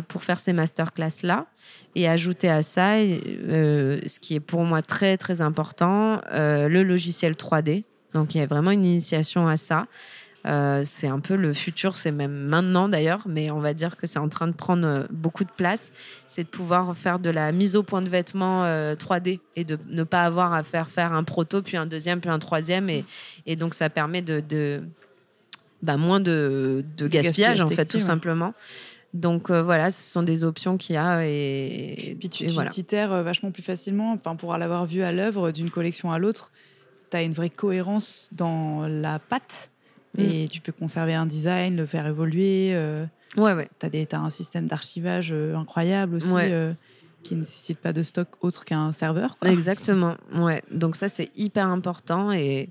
pour faire ces masterclass-là. Et ajouter à ça, ce qui est pour moi très, très important, le logiciel 3D. Donc, il y a vraiment une initiation à ça. Euh, c'est un peu le futur, c'est même maintenant d'ailleurs, mais on va dire que c'est en train de prendre euh, beaucoup de place. C'est de pouvoir faire de la mise au point de vêtements euh, 3D et de ne pas avoir à faire faire un proto, puis un deuxième, puis un troisième. Et, et donc, ça permet de, de bah, moins de, de gaspillage, gaspillage en fait, tout ouais. simplement. Donc euh, voilà, ce sont des options qu'il y a. Et, Et puis tu et tu voilà. t'itères euh, vachement plus facilement. Enfin, pour l'avoir vu à l'œuvre d'une collection à l'autre, tu as une vraie cohérence dans la patte. Mm. Et tu peux conserver un design, le faire évoluer. euh, Ouais, ouais. tu as, un système d'archivage euh, incroyable aussi, Ouais. euh, qui ne nécessite pas de stock autre qu'un serveur. quoi. Exactement, ouais. Donc ça, c'est hyper important et,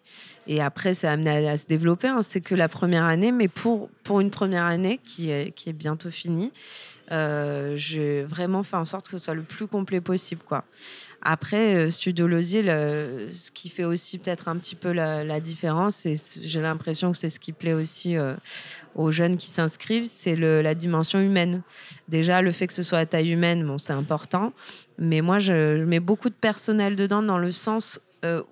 et après, c'est amené à, à se développer. hein. C'est que la première année, mais pour, pour une première année qui est, qui est bientôt finie, euh, j'ai vraiment fait en sorte que ce soit le plus complet possible, quoi. Après, euh, Studio Losier, le- ce qui fait aussi peut-être un petit peu la, différence, et j'ai l'impression que c'est ce qui plaît aussi euh, aux jeunes qui s'inscrivent, c'est la dimension humaine. Déjà, le fait que ce soit à taille humaine, bon, c'est important. Mais moi, je, je mets beaucoup de personnel dedans dans le sens euh,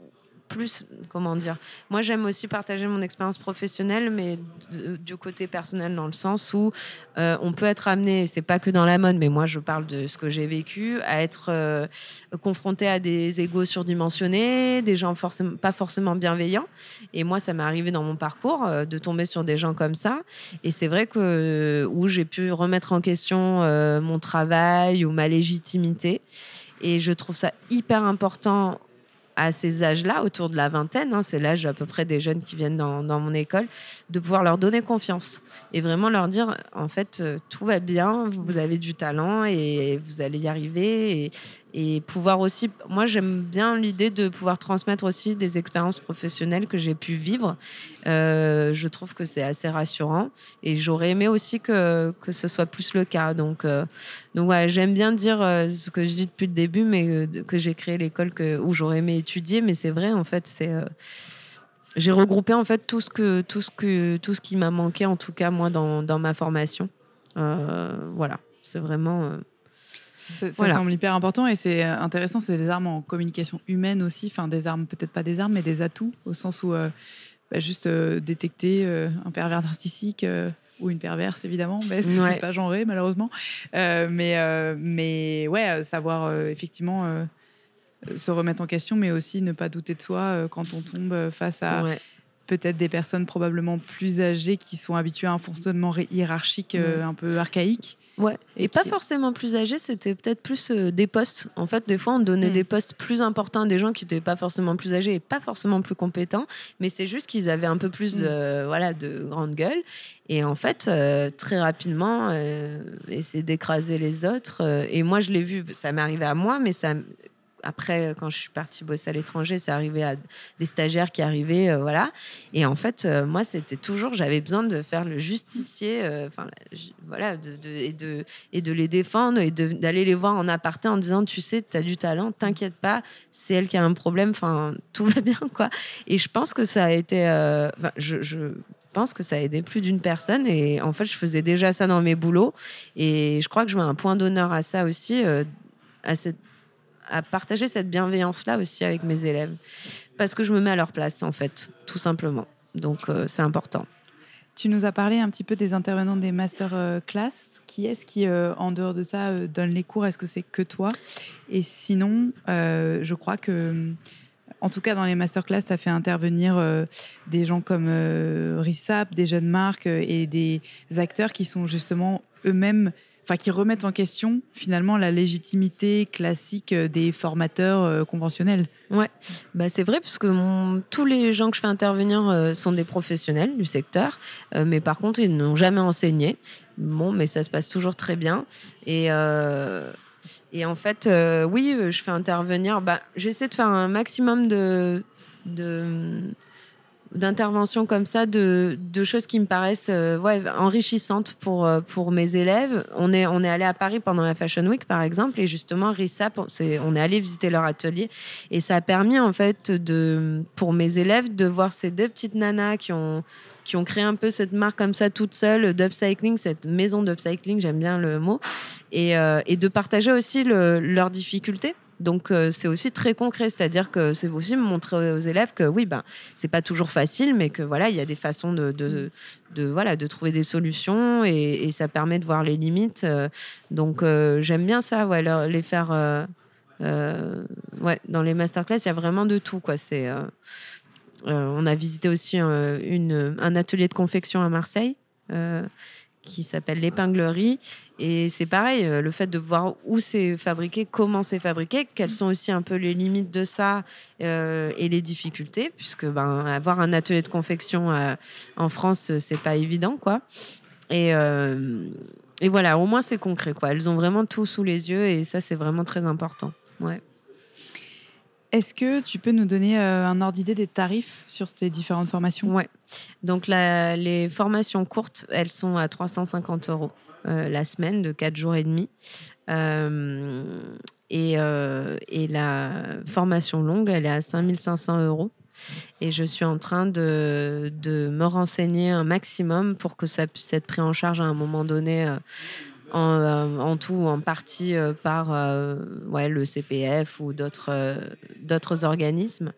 plus, comment dire, moi j'aime aussi partager mon expérience professionnelle, mais du côté personnel dans le sens où euh, on peut être amené, c'est pas que dans la mode, mais moi je parle de ce que j'ai vécu, à être euh, confronté à des égos surdimensionnés, des gens pas forcément bienveillants. Et moi, ça m'est arrivé dans mon parcours euh, de tomber sur des gens comme ça. Et c'est vrai que où j'ai pu remettre en question mon travail ou ma légitimité. Et je trouve ça hyper important à ces âges-là, autour de la vingtaine, hein, c'est l'âge à peu près des jeunes qui viennent dans, mon école, de pouvoir leur donner confiance et vraiment leur dire, en fait, euh, tout va bien, vous avez du talent et vous allez y arriver. Et pouvoir aussi, moi j'aime bien l'idée de pouvoir transmettre aussi des expériences professionnelles que j'ai pu vivre. Euh, je trouve que c'est assez rassurant et j'aurais aimé aussi que, que ce soit plus le cas. Donc, euh, donc voilà, j'aime bien dire euh, ce que je dis depuis le début, mais euh, que j'ai créé l'école où j'aurais aimé étudier. Mais c'est vrai, en fait, c'est. j'ai regroupé en fait tout ce que tout ce que tout ce qui m'a manqué en tout cas moi dans, dans ma formation. Voilà, c'est vraiment. Ça, ça Voilà. semble hyper important et c'est euh, intéressant. C'est des armes en communication humaine aussi. Enfin, des armes, peut-être pas des armes, mais des atouts, au sens où euh, bah, juste euh, détecter euh, un pervers narcissique ou une perverse, évidemment. Mais c'est Ouais. pas genré, malheureusement. Mais, mais ouais, savoir effectivement se remettre en question, mais aussi ne pas douter de soi quand on tombe face à ouais. peut-être des personnes probablement plus âgées qui sont habituées à un fonctionnement hiérarchique euh, un peu archaïque Ouais. Et, Et pas forcément plus âgés, c'était peut-être plus euh, des postes. En fait, des fois, on donnait Mm. des postes plus importants à des gens qui n'étaient pas forcément plus âgés et pas forcément plus compétents, mais c'est juste qu'ils avaient un peu plus de, voilà, de grande gueule. Et en fait, euh, très rapidement, euh, essayer d'écraser les autres. et moi, je l'ai vu, ça m'est arrivé à moi, mais ça. Après, quand je suis partie bosser à l'étranger, c'est arrivé à des stagiaires qui arrivaient, euh, voilà. Et en fait, euh, moi, c'était toujours, j'avais besoin de faire le justicier, euh, enfin, voilà, et de les défendre et d'aller les voir en aparté en disant, tu sais, tu as du talent, t'inquiète pas, c'est elle qui a un problème, enfin, tout va bien, quoi. Et je pense que ça a été, euh, je, je pense que ça a aidé plus d'une personne et en fait, je faisais déjà ça dans mes boulots et je crois que je mets un point d'honneur à ça aussi, euh, à cette à partager cette bienveillance-là aussi avec mes élèves. Parce que je me mets à leur place, en fait, tout simplement. Donc, euh, c'est important. Tu nous as parlé un petit peu des intervenants des master euh, class. Qui est-ce qui, euh, en dehors de ça, donne les cours? Est-ce que c'est que toi? Et sinon, je crois que, en tout cas, dans les master class, tu as fait intervenir des gens comme euh, des jeunes marques et des acteurs qui sont justement eux-mêmes, enfin, qui remettent en question finalement la légitimité classique euh, des formateurs euh, conventionnels. Bah, c'est vrai, puisque mon- tous les gens que je fais intervenir euh, sont des professionnels du secteur, mais par contre, ils n'ont jamais enseigné. Bon, mais ça se passe toujours très bien. Et, et en fait, oui, je fais intervenir. Bah, J'essaie de faire un maximum de. de d'interventions comme ça, de, choses qui me paraissent euh, enrichissantes pour, euh, pour mes élèves. On est, allé à Paris pendant la Fashion Week, par exemple, et justement, RISAP, c'est- on est allé visiter leur atelier. Et ça a permis, en fait, pour mes élèves, de voir ces deux petites nanas qui ont, créé un peu cette marque comme ça toute seule d'upcycling, cette maison d'upcycling, j'aime bien le mot, et, euh, de partager aussi le- leurs difficultés. Donc euh, c'est aussi très concret, c'est-à-dire que c'est aussi montrer aux élèves que oui, ben c'est pas toujours facile, mais que voilà, il y a des façons de, voilà de trouver des solutions et, ça permet de voir les limites. euh, donc euh, j'aime bien ça, ouais, les faire. ouais, dans les masterclass, il y a vraiment de tout, quoi. C'est on a visité aussi une, un atelier de confection à Marseille qui s'appelle l'épinglerie. Et c'est pareil, euh, le fait de voir où c'est fabriqué, comment c'est fabriqué, quelles sont aussi un peu les limites de ça euh, et les difficultés, puisque ben, avoir un atelier de confection euh, en France, c'est pas évident, quoi. Et, et voilà, au moins c'est concret, quoi. Elles ont vraiment tout sous les yeux et ça, c'est vraiment très important. Ouais. Est-ce que tu peux nous donner euh, un ordre d'idée des tarifs sur ces différentes formations? Ouais. Donc les formations courtes, elles sont à 350 euros euh, la semaine de 4 jours et demi. Et, euh, et la formation longue, elle est à 5500 euros. Et je suis en train de, de me renseigner un maximum pour que ça puisse être pris en charge à un moment donné. Euh, en, tout ou en partie euh, par euh, ouais, le CPF ou d'autres organismes.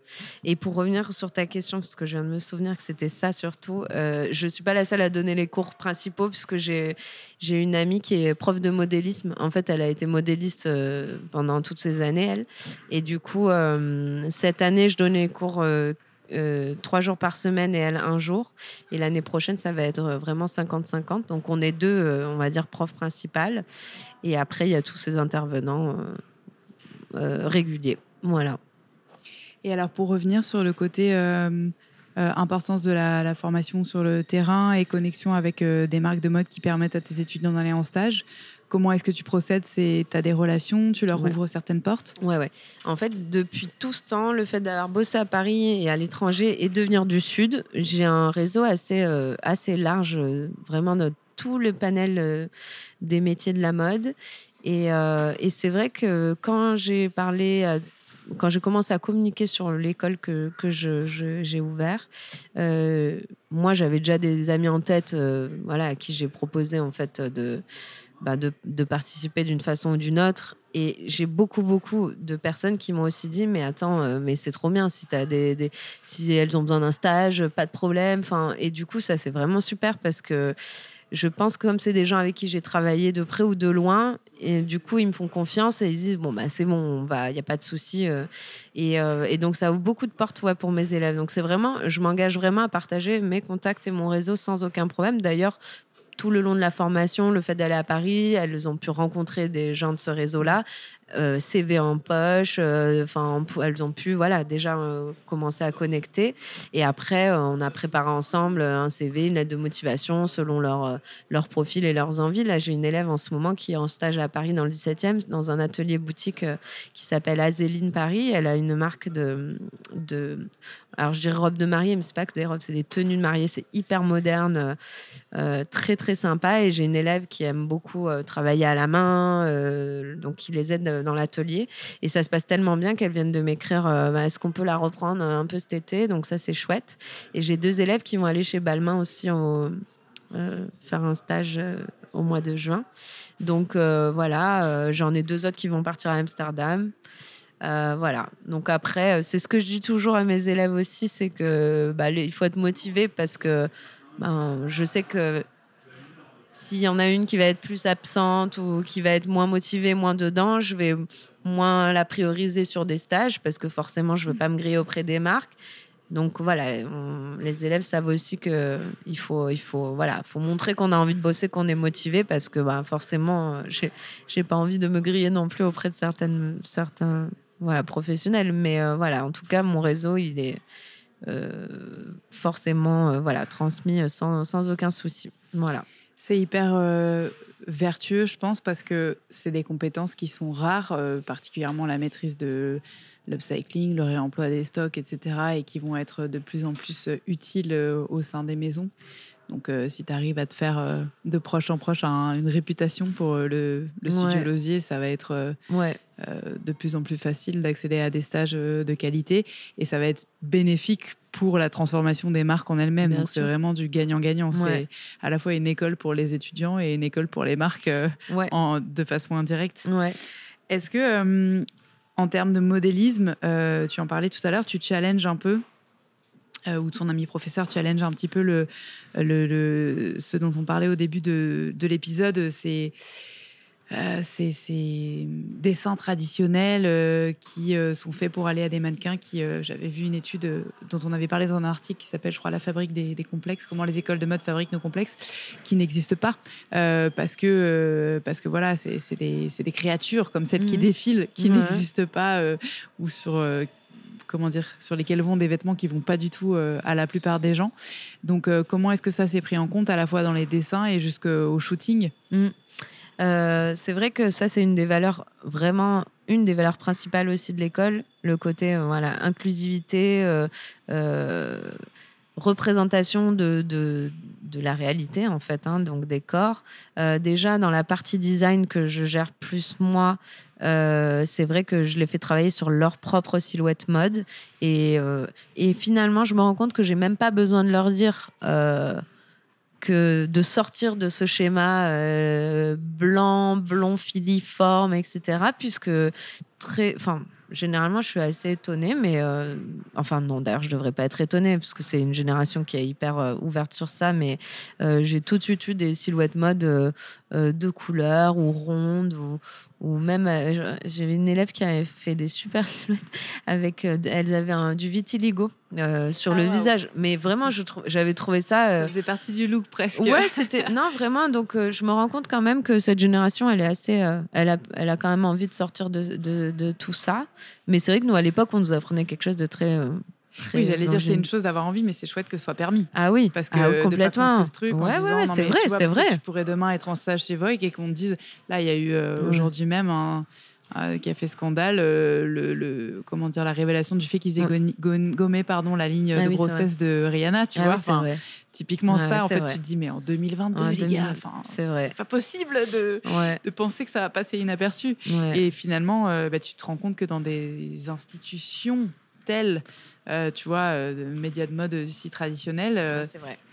Et pour revenir sur ta question, parce que je viens de me souvenir que c'était ça surtout, je ne suis pas la seule à donner les cours principaux, puisque j'ai une amie qui est prof de modélisme. En fait, elle a été modéliste pendant toutes ces années, elle. Et du coup, cette année, je donnais les cours euh, trois jours par semaine et elle un jour. Et l'année prochaine, ça va être euh, vraiment 50-50. Donc, on est deux, euh, on va dire, profs principales. Et après, il y a tous ces intervenants réguliers. Voilà. Et alors, pour revenir sur le côté importance de la, formation sur le terrain et connexion avec des marques de mode qui permettent à tes étudiants d'aller en stage, comment est-ce que tu procèdes? Tu as des relations, tu leur Ouais. ouvres certaines portes? Ouais, ouais. En fait, depuis tout ce temps, le fait d'avoir bossé à Paris et à l'étranger et de venir du Sud, j'ai un réseau assez, euh, assez large, euh, vraiment de tout le panel euh, des métiers de la mode. Et, euh, et c'est vrai que quand j'ai parlé, à- quand j'ai commencé à communiquer sur l'école que, que je- je- j'ai ouvert, euh, moi j'avais déjà des amis en tête, euh, voilà, à qui j'ai proposé en fait de, bah, de, participer d'une façon ou d'une autre. Et j'ai beaucoup, beaucoup de personnes qui m'ont aussi dit Mais attends, euh, mais c'est trop bien si, as des, des- si elles ont besoin d'un stage, pas de problème. Enfin, et du coup, ça, c'est vraiment super parce que je pense que comme c'est des gens avec qui j'ai travaillé de près ou de loin, et du coup, ils me font confiance et ils disent Bon, bah, c'est bon, il n'y a pas de souci. euh. Et, euh, et donc, ça ouvre beaucoup de portes ouais, pour mes élèves. Donc, c'est vraiment, je m'engage vraiment à partager mes contacts et mon réseau sans aucun problème. D'ailleurs, tout le long de la formation, le fait d'aller à Paris, elles ont pu rencontrer des gens de ce réseau-là. Euh, CV en poche, euh, enfin elles ont pu voilà déjà euh, commencer à connecter et après on a préparé ensemble un CV, une lettre de motivation selon leur leur profil et leurs envies. Là j'ai une élève en ce moment qui est en stage à Paris dans le 17e dans un atelier boutique qui s'appelle Azéline Paris. Elle a une marque de de alors je dirais robe de mariée, mais c'est pas que des robes, c'est des tenues de mariée. C'est hyper moderne, très très sympa. Et j'ai une élève qui aime beaucoup travailler à la main, donc qui les aide dans l'atelier. Et ça se passe tellement bien qu'elles viennent de m'écrire euh, bah, est-ce qu'on peut la reprendre un peu cet été? Donc ça, c'est chouette. Et j'ai deux élèves qui vont aller chez Balmain aussi euh, faire un stage euh, au mois de juin. Donc voilà, j'en ai deux autres qui vont partir à Amsterdam. voilà. Donc après, c'est ce que je dis toujours à mes élèves aussi, c'est que bah, il faut être motivé parce que ben, je sais que s'il y en a une qui va être plus absente ou qui va être moins motivée, moins dedans, je vais moins la prioriser sur des stages parce que forcément, je ne veux pas me griller auprès des marques. Donc voilà, les élèves savent aussi que il faut, il faut, voilà, faut montrer qu'on a envie de bosser, qu'on est motivé, parce que bah, forcément, j'ai pas envie de me griller non plus auprès de certaines, certains, voilà, professionnels. Mais euh, voilà, en tout cas, mon réseau, il est euh, forcément, euh, voilà, transmis sans, sans aucun souci. Voilà. C'est hyper euh, vertueux, je pense, parce que c'est des compétences qui sont rares, euh, particulièrement la maîtrise de l'upcycling, le réemploi des stocks, etc., et qui vont être de plus en plus euh, utiles au sein des maisons. Donc, si tu arrives à te faire de proche en proche une réputation pour le, studio Losier, ça va être ouais. de plus en plus facile d'accéder à des stages de qualité et ça va être bénéfique pour la transformation des marques en elles-mêmes. Donc c'est vraiment du gagnant-gagnant. C'est à la fois une école pour les étudiants et une école pour les marques euh, en, de façon indirecte. Est-ce que, euh, en termes de modélisme, euh, tu en parlais tout à l'heure, tu challenges un peu ou ton ami professeur challenge un petit peu le, le, ce dont on parlait au début de, de l'épisode, c'est euh, c'est ces dessins traditionnels euh, qui euh, sont faits pour aller à des mannequins. Qui, j'avais vu une étude dont on avait parlé dans un article qui s'appelle, je crois, la fabrique des, complexes. Comment les écoles de mode fabriquent nos complexes, qui n'existent pas parce que parce que voilà, c'est des, des, créatures comme celles qui mhm. défilent, qui n'existent pas ou sur comment dire, sur lesquels vont des vêtements qui vont pas du tout à la plupart des gens. Donc, comment est-ce que ça s'est pris en compte à la fois dans les dessins et jusqu'au shooting? Mhm. Euh, c'est vrai que ça, c'est une des valeurs, vraiment une des valeurs principales aussi de l'école, le côté euh, voilà, inclusivité, euh, représentation de, de, la réalité, en fait, hein, donc des corps. déjà, dans la partie design que je gère plus moi, c'est vrai que je les fais travailler sur leur propre silhouette mode. Et, et finalement, je me rends compte que j'ai même pas besoin de leur dire que de sortir de ce schéma euh, blanc, blond, filiforme, etc. Puisque très, enfin, généralement, je suis assez étonnée, mais euh, enfin non, d'ailleurs, je devrais pas être étonnée parce que c'est une génération qui est hyper euh, ouverte sur ça. Mais j'ai tout de suite eu des silhouettes mode de couleurs ou rondes ou, ou même euh, j'avais une élève qui avait fait des super [LAUGHS] silhouettes avec euh, elles avaient un, du vitiligo euh, sur le ah, visage. Mais vraiment je j'avais trouvé ça ça faisait partie du look presque. Ouais c'était non vraiment donc je me rends compte quand même que cette génération elle est assez elle a elle a quand même envie de sortir de, de, de tout ça. Mais c'est vrai que nous à l'époque on nous apprenait quelque chose de très oui, j'allais dire, c'est une chose d'avoir envie, mais c'est chouette que ce soit permis. Ah oui, parce que ah, complètement. ce truc ouais, ouais, c'est vrai, c'est vrai. Tu pourrais demain être en stage chez Vogue et qu'on te dise, là, il y a eu euh, aujourd'hui même un, euh, qui a fait scandale, euh, le, comment dire, la révélation du fait qu'ils aient gommé pardon, la ligne ah de grossesse de Rihanna, tu ah vois. typiquement ça, en fait, tu te dis, mais en 2022, les gars, c'est pas possible de, de penser que ça va passer inaperçu. Et finalement, bah, tu te rends compte que dans des institutions telles euh, tu vois, euh, médias de mode si traditionnels, euh,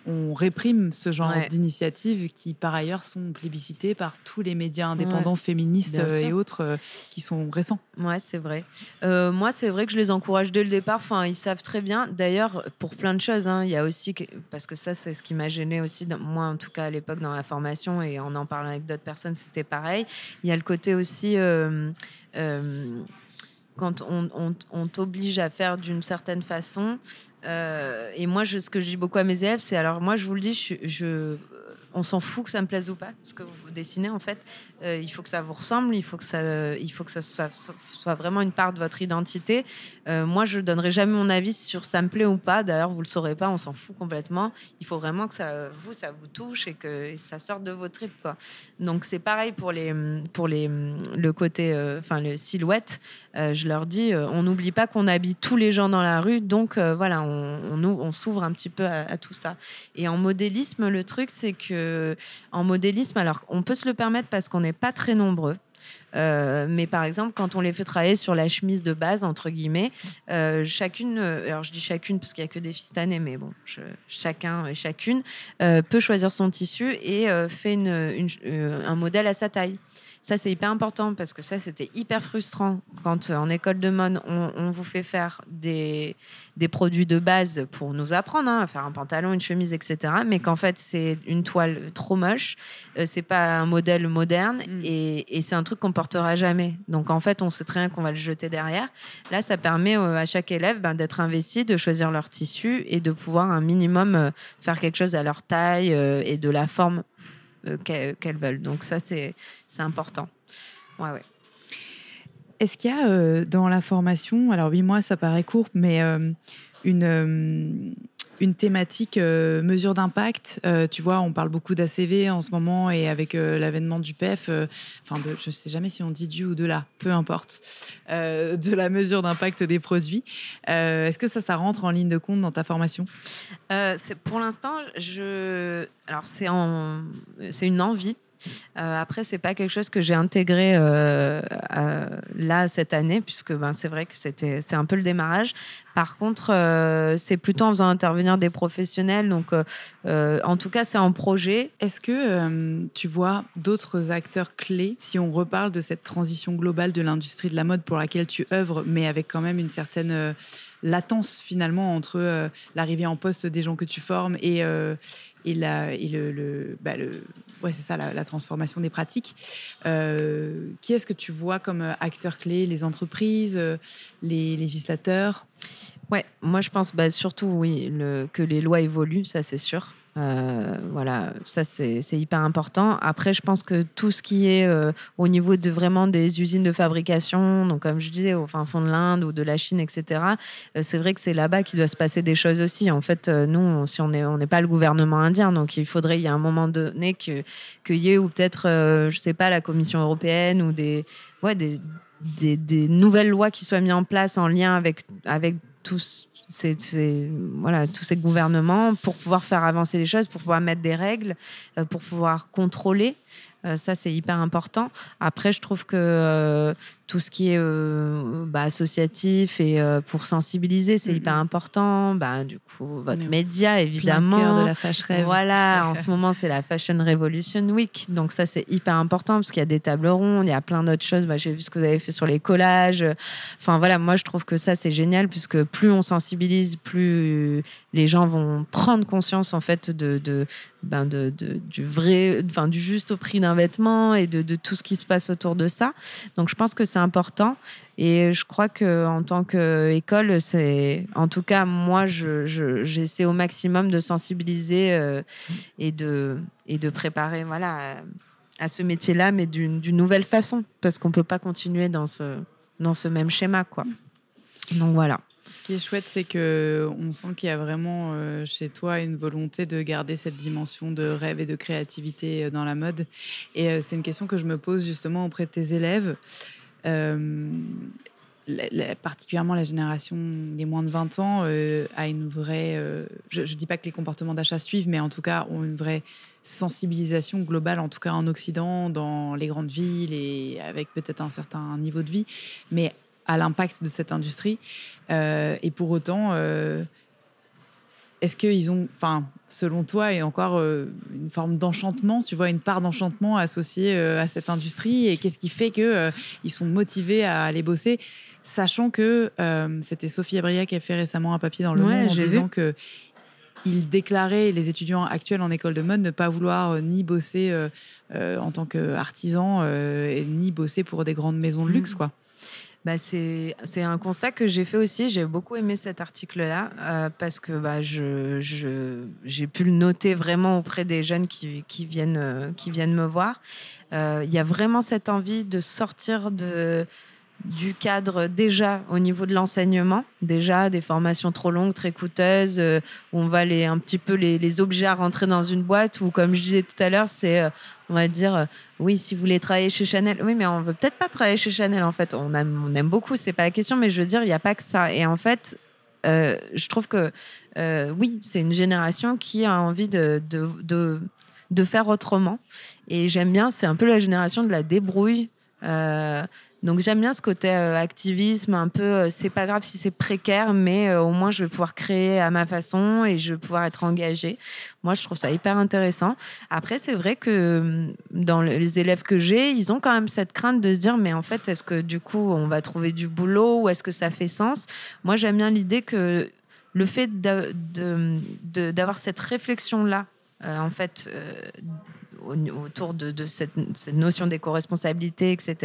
on réprime ce genre d'initiatives qui, par ailleurs, sont plébiscitées par tous les médias indépendants féministes et autres qui sont récents. Ouais, c'est vrai. moi, c'est vrai que je les encourage dès le départ. Enfin, ils savent très bien. D'ailleurs, pour plein de choses, hein, il y a aussi parce que ça, c'est ce qui m'a gêné aussi. moi, en tout cas, à l'époque, dans la formation et en en parlant avec d'autres personnes, c'était pareil. Il y a le côté aussi quand on, t'oblige à faire d'une certaine façon. Euh, et moi, je, ce que je dis beaucoup à mes élèves, c'est alors moi, je vous le dis, je, on s'en fout que ça me plaise ou pas, ce que vous dessinez en fait. Euh, il faut que ça vous ressemble, il faut que ça, il faut que ça, soit vraiment une part de votre identité. Euh, moi, je donnerai jamais mon avis sur ça me plaît ou pas. D'ailleurs, vous le saurez pas, on s'en fout complètement. Il faut vraiment que ça, vous, ça vous touche et que ça sorte de vos tripes, quoi. Donc c'est pareil pour les, pour les, le côté, euh, enfin le silhouette. je leur dis, on n'oublie pas qu'on habille tous les gens dans la rue, donc voilà, on, on, on s'ouvre un petit peu à, à, tout ça. Et en modélisme, le truc, c'est que en modélisme, alors on peut se le permettre parce qu'on est pas très nombreux. Euh, mais par exemple, quand on les fait travailler sur la chemise de base, entre guillemets, euh, chacune, euh, alors je dis chacune parce qu'il n'y a que des fistanés, mais bon, chacun et chacune peut choisir son tissu et fait un modèle à sa taille. Ça, c'est hyper important parce que ça, c'était hyper frustrant quand euh, en école de mode, on, vous fait faire des, des, produits de base pour nous apprendre hein, à faire un pantalon, une chemise, etc. Mais qu'en fait, c'est une toile trop moche, euh, c'est pas un modèle moderne mm. et, et c'est un truc qu'on portera jamais. Donc, en fait, on sait très bien qu'on va le jeter derrière. Là, ça permet euh, à chaque élève ben, d'être investi, de choisir leur tissu et de pouvoir un minimum faire quelque chose à leur taille et de la forme euh, qu'elles veulent. Donc ça, c'est important. Ouais, ouais. Est-ce qu'il y a euh, dans la formation, alors oui, moi, ça paraît court, mais euh, une une thématique euh, mesure d'impact. Euh, tu vois, on parle beaucoup d'ACV en ce moment et avec euh, l'avènement du PEF, enfin, je ne sais jamais si on dit du ou de là, peu importe, de la mesure d'impact des produits. Est-ce que ça, ça rentre en ligne de compte dans ta formation? Pour l'instant, je... alors c'est en... une envie euh, après, c'est pas quelque chose que j'ai intégré euh, là cette année, puisque ben, c'est vrai que c'était c'est un peu le démarrage. Par contre, euh, c'est plutôt en faisant intervenir des professionnels. Donc, en tout cas, c'est en projet. Est-ce que tu vois d'autres acteurs clés si on reparle de cette transition globale de l'industrie de la mode pour laquelle tu œuvres, mais avec quand même une certaine latence finalement entre l'arrivée en poste des gens que tu formes et, et, bah, le ouais, c'est ça, la, transformation des pratiques. Euh, qui est-ce que tu vois comme euh, acteurs clés Les entreprises, euh, les législateurs? Ouais, moi je pense bah, surtout que les lois évoluent, ça c'est sûr. Euh, voilà, ça c'est hyper important. Après, je pense que tout ce qui est euh, au niveau de vraiment des usines de fabrication, donc comme je disais, au fin fond de l'Inde ou de la Chine, etc., euh, c'est vrai que c'est là-bas qu'il doit se passer des choses aussi. En fait, nous, si on n'est on pas le gouvernement indien, donc il faudrait, il y a un moment donné qu'il que y ait, ou peut-être, je sais pas, la Commission européenne ou des, ouais, des, des, nouvelles lois qui soient mises en place en lien avec, avec tous c'est voilà tous ces gouvernements pour pouvoir faire avancer les choses, pour pouvoir mettre des règles, euh, pour pouvoir contrôler. Euh, ça, c'est hyper important. Après, je trouve que euh, tout ce qui est euh, bah, associatif et pour sensibiliser, c'est hyper important. Bah, du coup, votre média, évidemment. de la fashion Voilà, [LAUGHS] en ce moment, c'est la Fashion Revolution Week. Donc, ça, c'est hyper important parce qu'il y a des tables rondes, il y a plein d'autres choses. Bah, J'ai vu ce que vous avez fait sur les collages. Enfin, voilà, moi, je trouve que ça, c'est génial puisque plus on sensibilise, plus les gens vont prendre conscience, en fait, de, de, ben de, du vrai, enfin, du juste au prix d'un vêtement et de, tout ce qui se passe autour de ça. Donc je pense que c'est important. Et je crois que en tant qu'école, c'est, en tout cas, moi, je, j'essaie au maximum de sensibiliser euh, et de et de préparer, voilà, à, ce métier-là, mais d'une nouvelle façon, parce qu'on peut pas continuer dans ce dans ce même schéma, quoi. Donc voilà. Ce qui est chouette, c'est que on sent qu'il y a vraiment euh, chez toi une volonté de garder cette dimension de rêve et de créativité euh, dans la mode. Et euh, c'est une question que je me pose justement auprès de tes élèves. particulièrement la génération des moins de 20 ans a une vraie. je ne dis pas que les comportements d'achat suivent, mais en tout cas ont une vraie sensibilisation globale, en tout cas en Occident, dans les grandes villes et avec peut-être un certain niveau de vie. Mais à l'impact de cette industrie. Euh, et pour autant, euh, est-ce qu'ils ont, enfin, selon toi, et encore euh, une forme d'enchantement, tu vois, une part d'enchantement associée à cette industrie? Et qu'est-ce qui fait qu'ils ils sont motivés à aller bosser? Sachant que c'était Sophie Abria qui a fait récemment un papier dans Le Monde en disant que il déclarait les étudiants actuels en école de mode ne pas vouloir ni bosser en tant qu'artisan ni bosser pour des grandes maisons de luxe, mmh. quoi. Bah, c'est un constat que j'ai fait aussi. J'ai beaucoup aimé cet article-là euh, parce que bah, j'ai pu le noter vraiment auprès des jeunes qui, euh, viennent me voir. Euh, Il y a vraiment cette envie de sortir du cadre déjà au niveau de l'enseignement, déjà des formations trop longues, très coûteuses, où on va les, un petit peu les, les obliger à rentrer dans une boîte, ou comme je disais tout à l'heure, c'est, on va dire, oui, si vous voulez travailler chez Chanel, oui, mais on veut peut-être pas travailler chez Chanel, en fait, on aime, on aime beaucoup, c'est pas la question, mais je veux dire, il n'y a pas que ça. Et en fait, euh, je trouve que, euh, oui, c'est une génération qui a envie de, de, de, faire autrement. Et j'aime bien, c'est un peu la génération de la débrouille. Euh, donc j'aime bien ce côté euh, activisme, un peu, euh, c'est pas grave si c'est précaire, mais euh, au moins je vais pouvoir créer à ma façon et je vais pouvoir être engagée. Moi, je trouve ça hyper intéressant. Après, c'est vrai que hum, dans le- les élèves que j'ai, ils ont quand même cette crainte de se dire, mais en fait, est-ce que du coup, on va trouver du boulot ou est-ce que ça fait sens? Moi, j'aime bien l'idée que le fait d'avoir cette réflexion-là, en fait, autour de, de cette, cette notion d'éco-responsabilité, etc.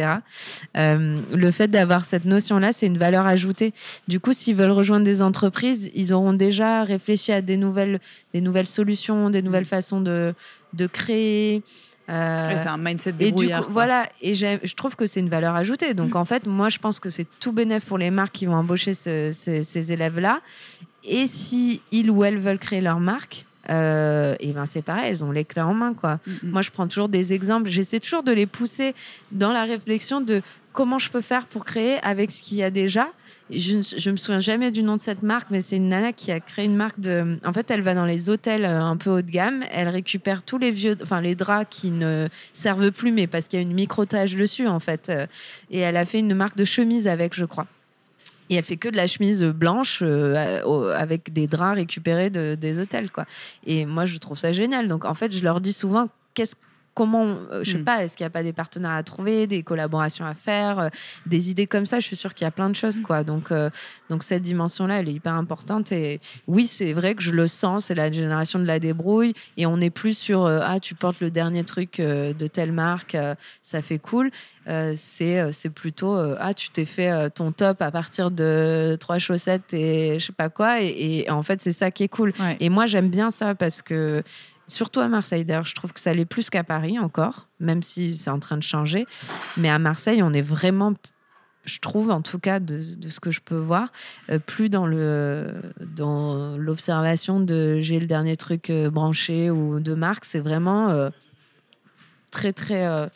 Euh, le fait d'avoir cette notion-là, c'est une valeur ajoutée. Du coup, s'ils veulent rejoindre des entreprises, ils auront déjà réfléchi à des nouvelles, des nouvelles solutions, des nouvelles façons de, de créer. Euh, Ouais, c'est un mindset et du débrouillard. coup, voilà, et je trouve que c'est une valeur ajoutée. Donc, en fait, moi, je pense que c'est tout bénéf pour les marques qui vont embaucher ce- ce- ces élèves-là. Et si ils ou elles veulent créer leur marque, euh, et ben c'est pareil, elles ont les clés en main, quoi. Mm, mm. Moi, je prends toujours des exemples. J'essaie toujours de les pousser dans la réflexion de comment je peux faire pour créer avec ce qu'il y a déjà. Je ne me souviens jamais du nom de cette marque, mais c'est une nana qui a créé une marque de. En fait, elle va dans les hôtels euh, un peu haut de gamme. Elle récupère tous les vieux, enfin les draps qui ne servent plus, mais parce qu'il y a une micro-tâche dessus, en fait. Euh, Et elle a fait une marque de chemise avec, je crois. Et elle fait que de la chemise blanche euh, avec des draps récupérés de- des hôtels, quoi. Et moi, je trouve ça génial. Donc, en fait, je leur dis souvent, qu'est-ce comment, euh, je sais Mm. pas, est-ce qu'il n'y a pas des partenaires à trouver, des collaborations à faire, euh, des idées comme ça? Je suis sûre qu'il y a plein de choses, quoi. Donc, euh, donc cette dimension-là, elle est hyper importante. Et oui, c'est vrai que je le sens, c'est la génération de la débrouille. Et on n'est plus sur, ah, tu portes le dernier truc de telle marque, ça fait cool. Euh, c'est euh, c'est plutôt, euh, ah, tu t'es fait euh, ton top à partir de trois chaussettes et je sais pas quoi. Et, et en fait, c'est ça qui est cool. Ouais. Et moi, j'aime bien ça parce que, surtout à Marseille, d'ailleurs, je trouve que ça l'est plus qu'à Paris encore, même si c'est en train de changer. Mais à Marseille, on est vraiment, je trouve, en tout cas, de, de ce que je peux voir, plus dans le dans l'observation de j'ai le dernier truc branché ou de marque. C'est vraiment très, très.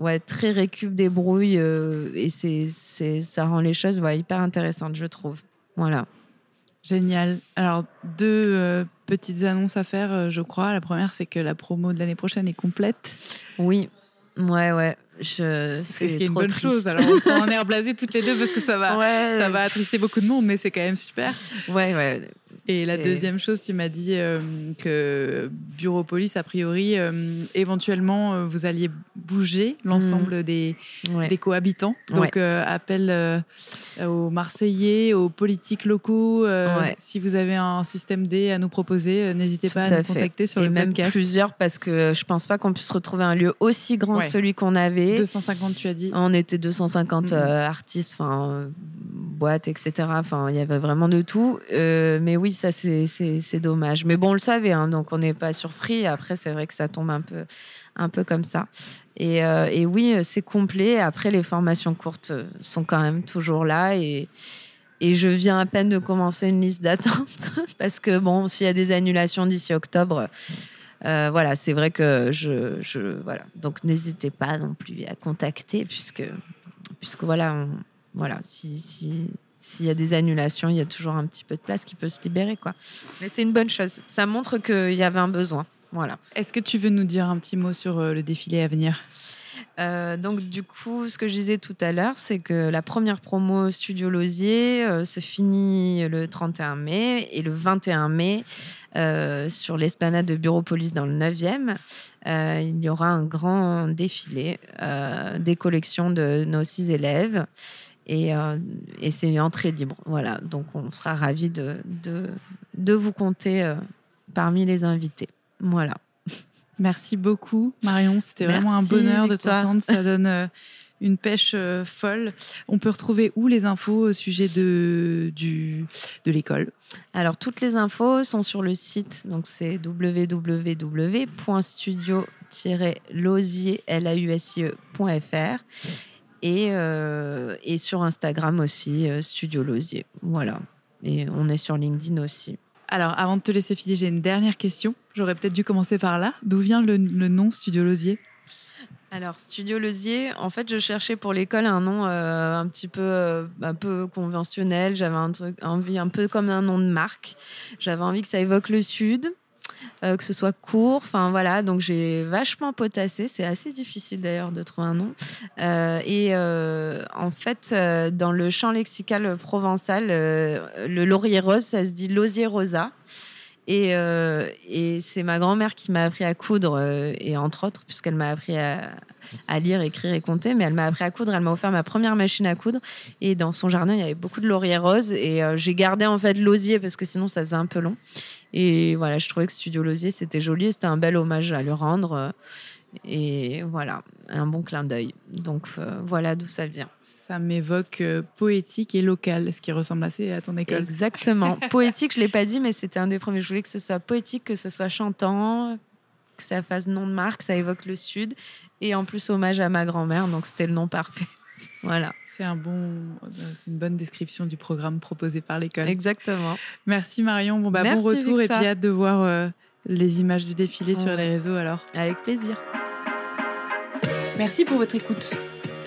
Ouais, très récup débrouille euh, et c'est, c'est, ça rend les choses ouais, hyper intéressantes, je trouve. Voilà. Génial. Alors, deux euh, petites annonces à faire, euh, je crois. La première, c'est que la promo de l'année prochaine est complète. Oui, ouais, ouais. Je, C'est ce qui est une bonne triste. chose. Alors, on prend [LAUGHS] en blasé toutes les deux parce que ça va, ouais, ça va attrister beaucoup de monde, mais c'est quand même super. Ouais, ouais. Et la deuxième chose, tu m'as dit euh, que Bureau Police, a priori, euh, éventuellement, euh, vous alliez bouger l'ensemble des, ouais. des cohabitants. Donc, euh, appel aux Marseillais, aux politiques locaux. Ouais. Si vous avez un système D à nous proposer, n'hésitez pas à, à nous contacter sur et le même podcast. plusieurs parce que je pense pas qu'on puisse retrouver un lieu aussi grand que celui qu'on avait. 250, tu as dit. On était 250 Mhm. euh, artistes, enfin boîtes, etc. Enfin, il y avait vraiment de tout. Mais oui, ça c'est dommage. Mais bon, on le savait, hein, donc on n'est pas surpris. Après, c'est vrai que ça tombe un peu un peu comme ça. Et, euh, et oui, c'est complet. Après, les formations courtes sont quand même toujours là et et je viens à peine de commencer une liste d'attente [LAUGHS] parce que bon, s'il y a des annulations d'ici octobre. euh, voilà, c'est vrai que je, je voilà. Donc n'hésitez pas non plus à contacter puisque puisque voilà, voilà, si si s'il y a des annulations, il y a toujours un petit peu de place qui peut se libérer quoi. Mais c'est une bonne chose. Ça montre qu'il y avait un besoin. Voilà. Est-ce que tu veux nous dire un petit mot sur euh, le défilé à venir? Euh, donc du coup, ce que je disais tout à l'heure, c'est que la première promo Studio Losier euh, se finit le 31 mai et le 21 mai euh, sur l'esplanade de Bureau Police dans le 9e, euh, il y aura un grand défilé des collections de nos six élèves. Et, euh, et c'est une entrée libre. Voilà. Donc, on sera ravis de, de, de vous compter euh, parmi les invités. Voilà. [LAUGHS] Merci beaucoup, Marion. C'était vraiment un bonheur de t'entendre. Ça [LAUGHS] donne, euh, une pêche folle. On peut retrouver où les infos au sujet de, du, de l'école? Alors, toutes les infos sont sur le site, donc c'est www.studio-lausier.fr et, euh, et sur Instagram aussi, euh, Studio Lausier. Voilà. Et on est sur LinkedIn aussi. Alors, avant de te laisser filer, j'ai une dernière question. J'aurais peut-être dû commencer par là. D'où vient le, le nom Studio Lausier alors, Studio Lausier, en fait, je cherchais pour l'école un nom euh, un petit peu, euh, un peu conventionnel. J'avais un truc, envie, un peu comme un nom de marque. J'avais envie que ça évoque le Sud, euh, que ce soit court. Enfin, voilà. Donc, j'ai vachement potassé. C'est assez difficile d'ailleurs de trouver un nom. et en fait, dans le champ lexical provençal, le laurier rose, ça se dit lausier rosa. Et, euh, c'est ma grand-mère qui m'a appris à coudre, euh, et entre autres, puisqu'elle m'a appris à, lire, écrire et compter, mais elle m'a appris à coudre, elle m'a offert ma première machine à coudre. Et dans son jardin, il y avait beaucoup de lauriers roses, et euh, j'ai gardé en fait l'osier, parce que sinon ça faisait un peu long. Et voilà, je trouvais que Studio Losier, c'était joli, c'était un bel hommage à lui rendre. Et voilà, un bon clin d'œil. Donc euh, voilà d'où ça vient. Ça m'évoque euh, poétique et local, ce qui ressemble assez à ton école. Exactement. [LAUGHS] poétique, je l'ai pas dit, mais c'était un des premiers. Je voulais que ce soit poétique, que ce soit chantant, que ça fasse nom de marque, ça évoque le sud, et en plus hommage à ma grand-mère. Donc c'était le nom parfait. Voilà. C'est un bon, euh, c'est une bonne description du programme proposé par l'école. Exactement. Merci Marion. Bon bah bon retour et puis hâte de voir les images du défilé sur les réseaux alors. Avec plaisir. Merci pour votre écoute.